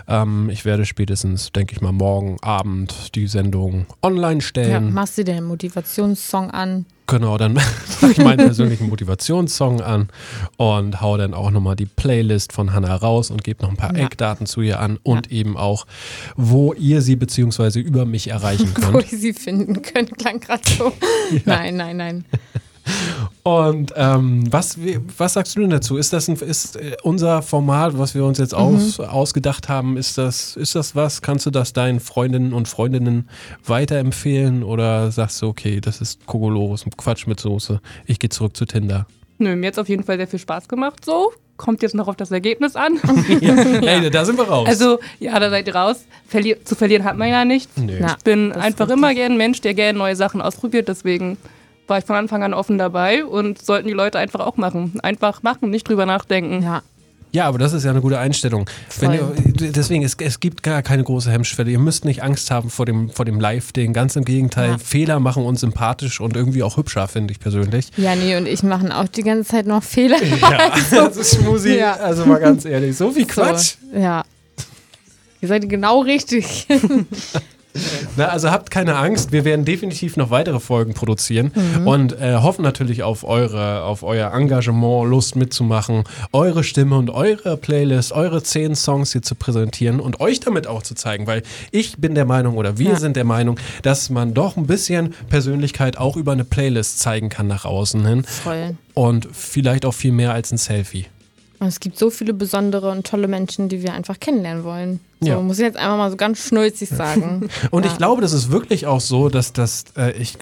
Ähm, ich werde spätestens, denke ich mal, morgen Abend die Sendung online ja, stellen. machst du einen Motivationssong an? Genau, dann mache ich meinen persönlichen Motivationssong an und hau dann auch nochmal die Playlist von Hannah raus und gebe noch ein paar Ja. Eckdaten zu ihr an und eben auch, wo ihr sie beziehungsweise über mich erreichen Wo könnt. ihr sie finden könnt, klang gerade so. Nein, nein, nein. Und ähm, was, was sagst du denn dazu? Ist das ein, ist äh, unser Format, was wir uns jetzt aus, ausgedacht haben, ist das, ist das was? Kannst du das deinen Freundinnen und Freundinnen weiterempfehlen oder sagst du, okay, das ist Kokolores und Quatsch mit Soße, ich gehe zurück zu Tinder? Nö, mir hat auf jeden Fall sehr viel Spaß gemacht. So, kommt jetzt noch auf das Ergebnis an. ja. Ey, da sind wir raus. Also, ja, da seid ihr raus. Verli zu verlieren hat man ja nichts. Nee. Ich bin einfach immer gern ein Mensch, der gerne neue Sachen ausprobiert. Deswegen war ich von Anfang an offen dabei und sollten die Leute einfach auch machen. Einfach machen, nicht drüber nachdenken. Ja. Ja, aber das ist ja eine gute Einstellung. Ihr, deswegen, es, es gibt gar keine große Hemmschwelle. Ihr müsst nicht Angst haben vor dem, vor dem Live-Ding. Ganz im Gegenteil, Ja. Fehler machen uns sympathisch und irgendwie auch hübscher, finde ich persönlich. Ja, nee, und ich machen auch die ganze Zeit noch Fehler. Ja, das ist Musi. Ja. Also mal ganz ehrlich, so viel Quatsch. So, ja. Ihr seid genau richtig. Na, also habt keine Angst, wir werden definitiv noch weitere Folgen produzieren Mhm. und äh, hoffen natürlich auf eure, auf euer Engagement, Lust mitzumachen, eure Stimme und eure Playlist, eure zehn Songs hier zu präsentieren und euch damit auch zu zeigen, weil ich bin der Meinung oder wir Ja. sind der Meinung, dass man doch ein bisschen Persönlichkeit auch über eine Playlist zeigen kann nach außen hin Voll. und vielleicht auch viel mehr als ein Selfie. Und es gibt so viele besondere und tolle Menschen, die wir einfach kennenlernen wollen. So, Ja. muss ich jetzt einfach mal so ganz schnulzig sagen. Und Ja. ich glaube, das ist wirklich auch so, dass das, äh, ich,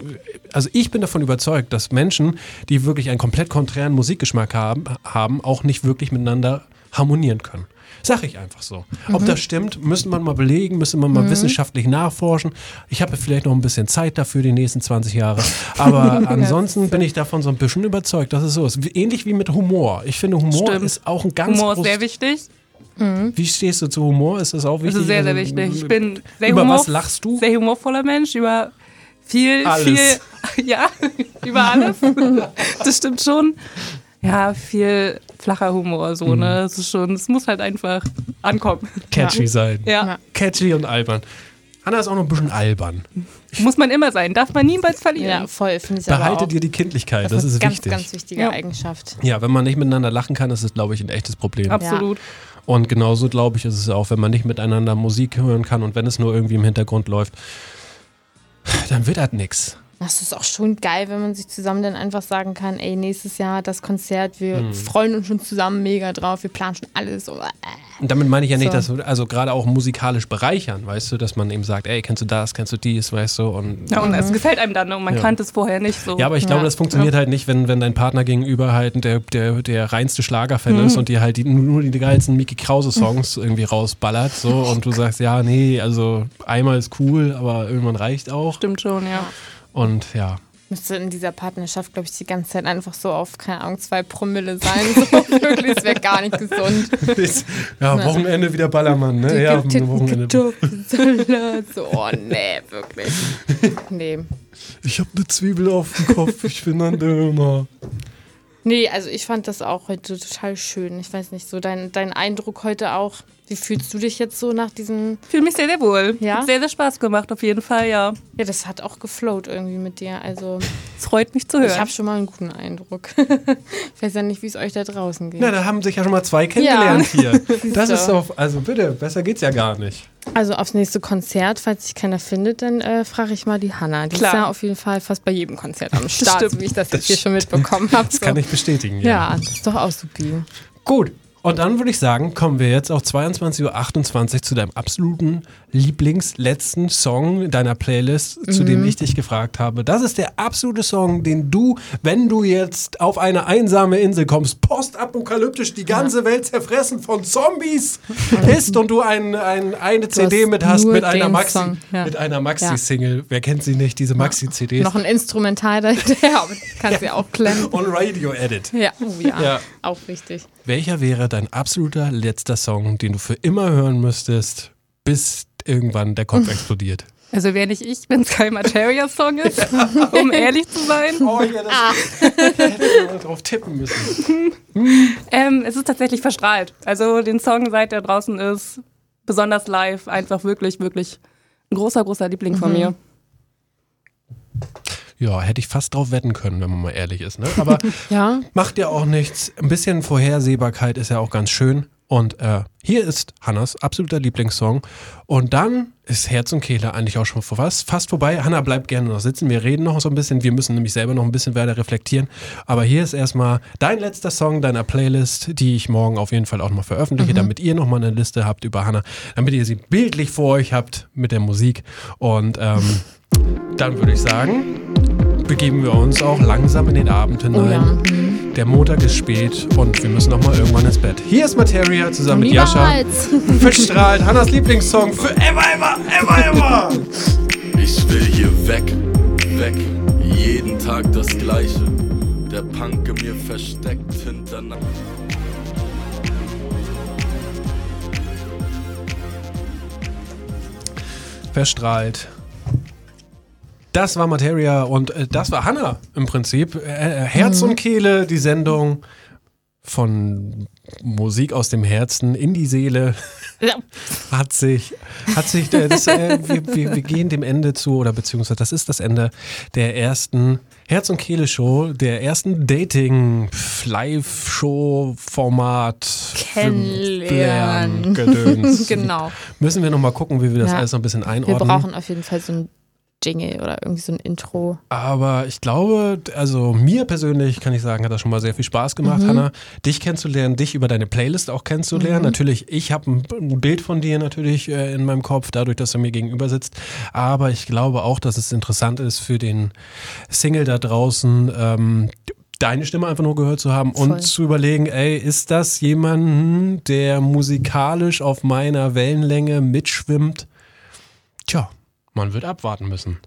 also ich bin davon überzeugt, dass Menschen, die wirklich einen komplett konträren Musikgeschmack haben, haben auch nicht wirklich miteinander harmonieren können. Sag ich einfach so. Mhm. Ob das stimmt, müssen wir mal belegen, müssen wir mal wissenschaftlich nachforschen. Ich habe vielleicht noch ein bisschen Zeit dafür, die nächsten 20 Jahre. Aber ansonsten bin ich davon so ein bisschen überzeugt, dass es so ist. Ähnlich wie mit Humor. Ich finde, Humor Stimmt. ist auch ein ganz Humor ist sehr wichtig. Wie stehst du zu Humor? Ist das auch Das wichtig? ist sehr, sehr Also, wichtig. Ich bin sehr über humor- was lachst du? Sehr humorvoller Mensch, über viel, Alles. viel, ja, über alles. Das stimmt schon. Ja, viel flacher Humor, so, Mhm. ne? Das ist schon, es muss halt einfach ankommen. catchy sein. Ja. Ja. Catchy und albern. Anna ist auch noch ein bisschen albern. Muss man immer sein, darf man niemals verlieren. ja, voll, finde ich aber Behalte auch. dir die Kindlichkeit, das, das, ist eine ganz, wichtig. ganz wichtige Ja. Eigenschaft. ja, wenn man nicht miteinander lachen kann, ist es, glaube ich, ein echtes Problem. Absolut. Und genauso, glaube ich, ist es auch, wenn man nicht miteinander Musik hören kann und wenn es nur irgendwie im Hintergrund läuft, dann wird das nix. Das ist auch schon geil, wenn man sich zusammen dann einfach sagen kann, ey, nächstes Jahr das Konzert, wir Hm. freuen uns schon zusammen mega drauf, wir planen schon alles. So. äh. Und damit meine ich ja nicht, So. dass, also gerade auch musikalisch bereichern, weißt du, dass man eben sagt, ey, kennst du das, kennst du dies, weißt du, und Ja, und es gefällt einem dann und man Ja. kannte es vorher nicht so. Ja, aber ich glaube, Ja. das funktioniert halt nicht, wenn, wenn dein Partner gegenüber halt der, der, der reinste Schlagerfan Mhm. ist und dir halt die, nur die geilsten Mickey Krause-Songs irgendwie rausballert so und du sagst, ja, nee, also einmal ist cool, aber irgendwann reicht auch. Stimmt schon, ja. Und ja. Müsste in dieser Partnerschaft, glaube ich, die ganze Zeit einfach so auf, keine Ahnung, zwei Promille sein. So, wirklich, es wäre gar nicht gesund. ja, Wochenende wieder Ballermann, ne? Ja, Wochenende. Kartoffelsalat. So, oh nee, wirklich. Nee. Ich habe eine Zwiebel auf dem Kopf, ich bin ein Döner. Nee, also ich fand das auch heute total schön. Ich weiß nicht, so dein, dein Eindruck heute auch. Wie fühlst du dich jetzt so nach diesem. Fühle mich sehr, sehr wohl. Ja? Hat sehr, sehr Spaß gemacht, auf jeden Fall, ja. Ja, das hat auch geflowt irgendwie mit dir. Also, Es freut mich zu hören. ich habe schon mal einen guten Eindruck. ich weiß ja nicht, wie es euch da draußen geht. Na, da haben sich ja schon mal zwei kennengelernt hier. Das ist doch, also bitte, besser geht's ja gar nicht. Also aufs nächste Konzert, falls sich keiner findet, dann äh, frage ich mal die Hanna. Die Klar. ist ja auf jeden Fall fast bei jedem Konzert am Start, so wie ich das jetzt hier schon mitbekommen habe. Das kann ich bestätigen, Ja, das ist doch auch supi. Gut. Und dann würde ich sagen, kommen wir jetzt auf 22.28 Uhr zu deinem absoluten Lieblingsletzten Song deiner Playlist, zu dem ich dich gefragt habe. Das ist der absolute Song, den du, wenn du jetzt auf eine einsame Insel kommst, postapokalyptisch die ganze Welt zerfressen von Zombies ist und du ein, ein, eine CD hast mit hast mit einer Maxi, ja. mit einer Maxi-Single. Wer kennt sie nicht, diese Maxi-CDs? Noch ein Instrumental dahinter, aber kannst du ja auch klemmen. Und Radio Edit. Ja, oh ja, Ja. auch richtig. Welcher wäre dein absoluter letzter Song, den du für immer hören müsstest, bis irgendwann der Kopf explodiert? Also wäre nicht ich, wenn es kein Materia-Song ist, um ehrlich zu sein. Oh ja, das hätte ich mal drauf tippen müssen. Ähm, es ist tatsächlich verstrahlt. Also den Song, seit der draußen ist, besonders live, einfach wirklich, wirklich ein großer, großer Liebling von mir. Ja, hätte ich fast drauf wetten können, wenn man mal ehrlich ist. Ne? Aber Ja, macht ja auch nichts. Ein bisschen Vorhersehbarkeit ist ja auch ganz schön. Und äh, hier ist Hannas absoluter Lieblingssong. Und dann ist Herz und Kehle eigentlich auch schon vor fast, fast vorbei. Hanna bleibt gerne noch sitzen. Wir reden noch so ein bisschen. Wir müssen nämlich selber noch ein bisschen weiter reflektieren. Aber hier ist erstmal dein letzter Song deiner Playlist, die ich morgen auf jeden Fall auch noch veröffentliche, damit ihr nochmal eine Liste habt über Hanna, damit ihr sie bildlich vor euch habt mit der Musik. Und ähm, dann würde ich sagen, begeben wir uns auch langsam in den Abend hinein. Oh ja. Mhm. Der Montag ist spät und wir müssen noch mal irgendwann ins Bett. Hier ist Materia zusammen Niemals. mit Jascha. Fisch strahlt, Hannas Lieblingssong für ever, ever, ever, ever. Ich will hier weg, weg, jeden Tag das Gleiche. Der Panke mir versteckt hinter verstrahlt. Das war Materia und äh, das war Hanna im Prinzip. Äh, äh, Herz und Kehle, die Sendung von Musik aus dem Herzen in die Seele Ja. hat sich, hat sich, äh, das, äh, wir, wir, wir gehen dem Ende zu, oder beziehungsweise das ist das Ende der ersten Herz- und Kehle-Show, der ersten Dating-Live-Show-Format. Kennenlernen. Gedöns. genau. Müssen wir nochmal gucken, wie wir das Ja. alles noch ein bisschen Wir einordnen. brauchen auf jeden Fall so ein Jingle oder irgendwie so ein Intro. Aber ich glaube, also mir persönlich kann ich sagen, hat das schon mal sehr viel Spaß gemacht, Hanna, dich kennenzulernen, dich über deine Playlist auch kennenzulernen. Natürlich, ich habe ein, ein Bild von dir natürlich äh, in meinem Kopf, dadurch, dass du mir gegenüber sitzt. Aber ich glaube auch, dass es interessant ist für den Single da draußen. Ähm, Deine Stimme einfach nur gehört zu haben Voll. und zu überlegen, ey, ist das jemand, der musikalisch auf meiner Wellenlänge mitschwimmt? Tja, man wird abwarten müssen.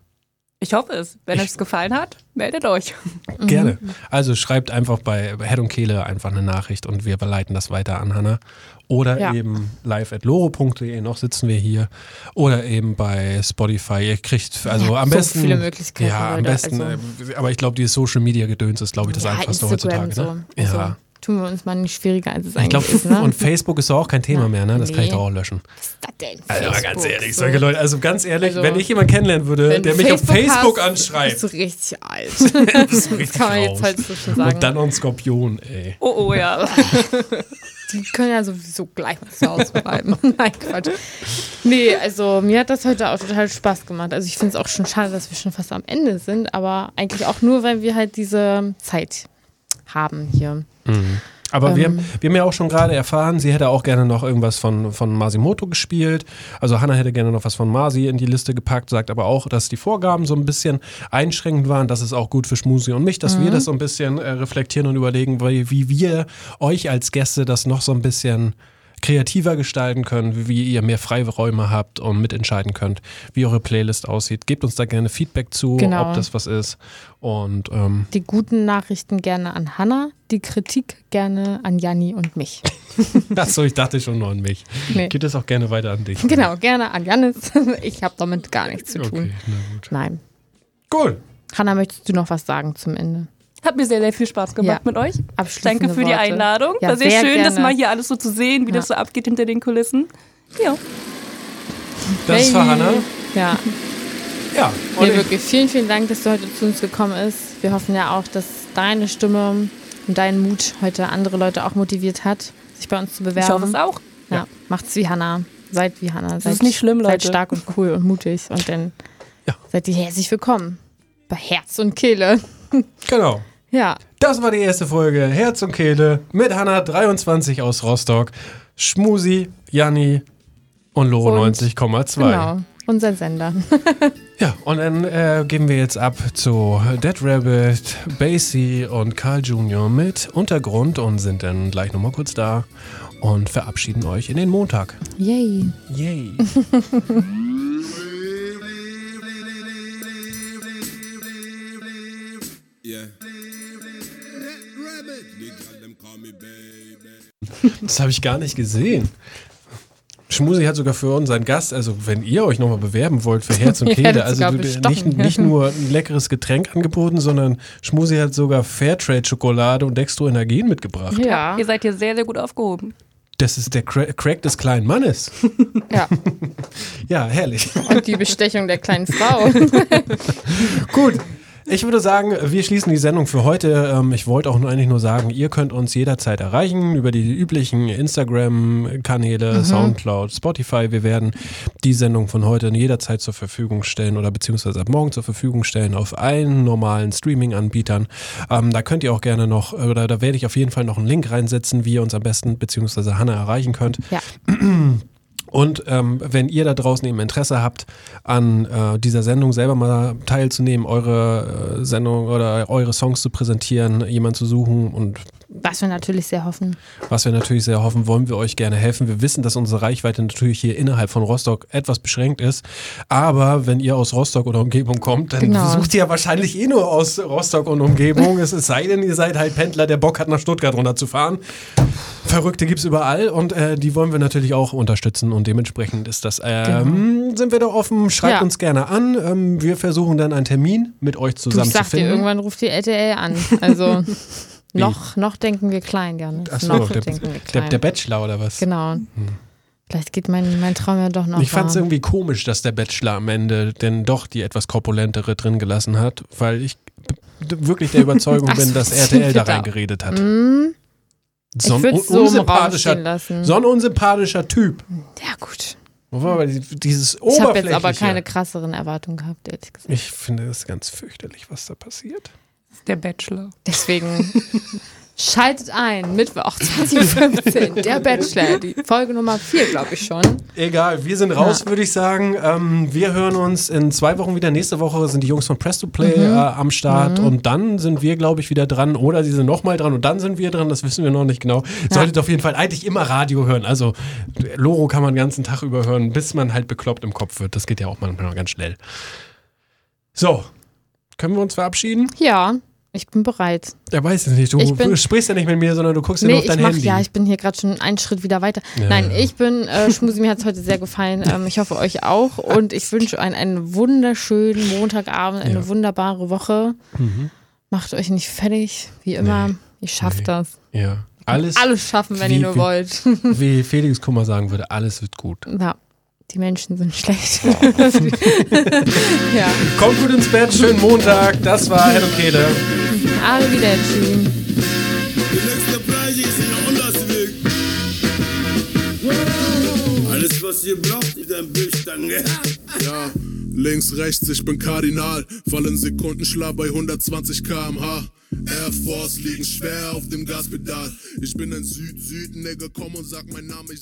Ich hoffe es. Wenn euch es gefallen hat, meldet euch. Gerne. Also schreibt einfach bei Head und Kehle einfach eine Nachricht und wir leiten das weiter an Hanna. Oder Ja. eben live at loro.de, noch sitzen wir hier. Oder eben bei Spotify. Ihr kriegt also am so besten. viele Möglichkeiten, Ja, am Leute, besten. also- äh, aber ich glaube, dieses Social Media Gedöns ist, glaube ich, das ja, einfachste Instagram heutzutage. so. Ne? Ja. Tun wir uns mal nicht schwieriger, als es Ich eigentlich glaube, ist. Ne? und Facebook ist auch kein Thema Ja. mehr, ne? Das kann ich Nee. doch auch löschen. Was ist das denn? Also mal ganz Facebook, ehrlich, so. solche Leute, also ganz ehrlich, Also, wenn ich jemanden kennenlernen würde, der mich auf Facebook hast, anschreibt, Bist du richtig alt. bist du das richtig kann man raus. jetzt halt so schon sagen. Und dann noch ein Skorpion, ey. Oh, oh, ja. Die können ja sowieso gleich mal zu Hause bleiben. Nein, Quatsch. Nee, also mir hat das heute auch total Spaß gemacht. Also ich finde es auch schon schade, dass wir schon fast am Ende sind, aber eigentlich auch nur, weil wir halt diese Zeit haben hier. Aber wir, Ähm. wir haben ja auch schon gerade erfahren, sie hätte auch gerne noch irgendwas von, von Masimoto gespielt. Also Hannah hätte gerne noch was von Masi in die Liste gepackt, sagt aber auch, dass die Vorgaben so ein bisschen einschränkend waren. Das ist auch gut für Schmusi und mich, dass wir das so ein bisschen äh, reflektieren und überlegen, wie, wie wir euch als Gäste das noch so ein bisschen kreativer gestalten können, wie ihr mehr Freiräume habt und mitentscheiden könnt, wie eure Playlist aussieht. Gebt uns da gerne Feedback zu, Genau. ob das was ist. Und ähm, Die guten Nachrichten gerne an Hannah, die Kritik gerne an Janni und mich. achso, ich dachte schon nur an mich. Nee. Geht es auch gerne weiter an dich. Genau, gerne an Jannis. Ich habe damit gar nichts zu tun. Okay. Nein. Cool. Hannah, möchtest du noch was sagen zum Ende? Hat mir sehr, sehr viel Spaß gemacht Ja. mit euch. Danke für die Worte. Einladung. Ja, War sehr, sehr schön, das gerne. mal hier alles so zu sehen, wie Ja. das so abgeht hinter den Kulissen. Ja. Das war Hannah. Ja, Ja. Ich, wirklich. Vielen, vielen Dank, dass du heute zu uns gekommen bist. Wir hoffen ja auch, dass deine Stimme und dein Mut heute andere Leute auch motiviert hat, sich bei uns zu bewerben. Ich hoffe es auch. Ja, macht's wie Hannah. Seid wie Hannah. Seid, ist nicht schlimm, Seid Leute. stark und cool und mutig. Und dann Ja. seid ihr herzlich willkommen. Bei Herz und Kehle. genau. Ja. Das war die erste Folge Herz und Kehle mit Hannah 23 aus Rostock, Schmusi, Janni und Loro Und- 90,2. Genau. Unser Sender. Ja, und dann äh, geben wir jetzt ab zu Dead Rabbit, Basie und Carl Jr. mit Untergrund und sind dann gleich nochmal kurz da und verabschieden euch in den Montag. Yay. Yay. Das habe ich gar nicht gesehen. Schmusi hat sogar für unseren Gast, also wenn ihr euch nochmal bewerben wollt für Herz und Kehle, also nicht, nicht nur ein leckeres Getränk angeboten, sondern Schmusi hat sogar Fairtrade-Schokolade und Dextroenergien mitgebracht. Ja. Ihr seid hier sehr, sehr gut aufgehoben. Das ist der Cra Crack des kleinen Mannes. ja. Ja, herrlich. Und die Bestechung der kleinen Frau. Gut. Ich würde sagen, wir schließen die Sendung für heute. Ähm, Ich wollte auch nur eigentlich nur sagen, ihr könnt uns jederzeit erreichen über die üblichen Instagram-Kanäle, Soundcloud, Spotify. Wir werden die Sendung von heute jederzeit zur Verfügung stellen oder beziehungsweise ab morgen zur Verfügung stellen auf allen normalen Streaming-Anbietern. Ähm, da könnt ihr auch gerne noch, oder da werde ich auf jeden Fall noch einen Link reinsetzen, wie ihr uns am besten beziehungsweise Hannah erreichen könnt. Ja. Und ähm, wenn ihr da draußen eben Interesse habt, an äh, dieser Sendung selber mal teilzunehmen, eure äh, Sendung oder eure Songs zu präsentieren, jemanden zu suchen und Was wir natürlich sehr hoffen. Was wir natürlich sehr hoffen, wollen wir euch gerne helfen. Wir wissen, dass unsere Reichweite natürlich hier innerhalb von Rostock etwas beschränkt ist. Aber wenn ihr aus Rostock oder Umgebung kommt, dann Genau. sucht ihr ja wahrscheinlich eh nur aus Rostock und Umgebung. es sei denn, ihr seid halt Pendler, der Bock hat, nach Stuttgart runterzufahren. Verrückte gibt es überall und äh, die wollen wir natürlich auch unterstützen und dementsprechend ist das, ähm, sind wir da offen, schreibt Genau. Ja. uns gerne an. Ähm, wir versuchen dann einen Termin mit euch Du, zusammen ich zu sag dir, finden. irgendwann ruft die RTL an. Also noch, noch denken wir klein, Janis. Ach so, noch der, denken wir der, klein. der Bachelor oder was? genau. Vielleicht geht mein, mein Traum ja doch noch Ich fand es irgendwie komisch, dass der Bachelor am Ende denn doch die etwas korpulentere drin gelassen hat, weil ich wirklich der Überzeugung bin, dass RTL da reingeredet hat. Hm, So ein un- so unsympathischer, so ein unsympathischer Typ. ja, gut. Dieses Ich habe jetzt aber keine krasseren Erwartungen gehabt, ehrlich gesagt. ich finde es ganz fürchterlich, was da passiert. Der Bachelor. Deswegen schaltet ein, Mittwoch 2015, der Bachelor, die Folge Nummer 4, glaube ich schon. Egal, wir sind raus, würde ich sagen. Ähm, wir hören uns in zwei Wochen wieder. Nächste Woche sind die Jungs von Press to Play Mhm. äh, am Start und dann sind wir, glaube ich, wieder dran. Oder sie sind nochmal dran und dann sind wir dran. Das wissen wir noch nicht genau. Solltet auf jeden Fall eigentlich immer Radio hören. Also Loro kann man den ganzen Tag über hören, bis man halt bekloppt im Kopf wird. Das geht ja auch manchmal ganz schnell. So, können wir uns verabschieden? Ja, ich bin bereit. Er weiß es nicht. Du Ich bin- sprichst ja nicht mit mir, sondern du guckst ja nur Nee, auf ich dein mach, Handy. ja, ich bin hier gerade schon einen Schritt wieder weiter. Ja, Nein, ich bin, äh, Schmusi, mir hat es heute sehr gefallen. Ähm, ich hoffe euch auch. Und ich wünsche euch einen wunderschönen Montagabend, eine Ja. Mhm. wunderbare Woche. Macht euch nicht fertig, wie immer. Ihr schafft Nee. das. ja. Alles, Alles schaffen, wenn Wie- ihr nur wollt. wie Felix Kummer sagen würde, alles wird gut. ja, die Menschen sind schlecht. ja, Kommt gut ins Bett, schönen Montag. Das war und Kehle. arrivederci. Alles, was ihr braucht, ist ein Bildstange. Ja, links, rechts, ich bin Kardinal. Fallen Sekundenschlag bei 120 km/h. Air Force liegen schwer auf dem Gaspedal. Ich bin ein Süd-Süd-Nigger, komm und sag mein Name. Ich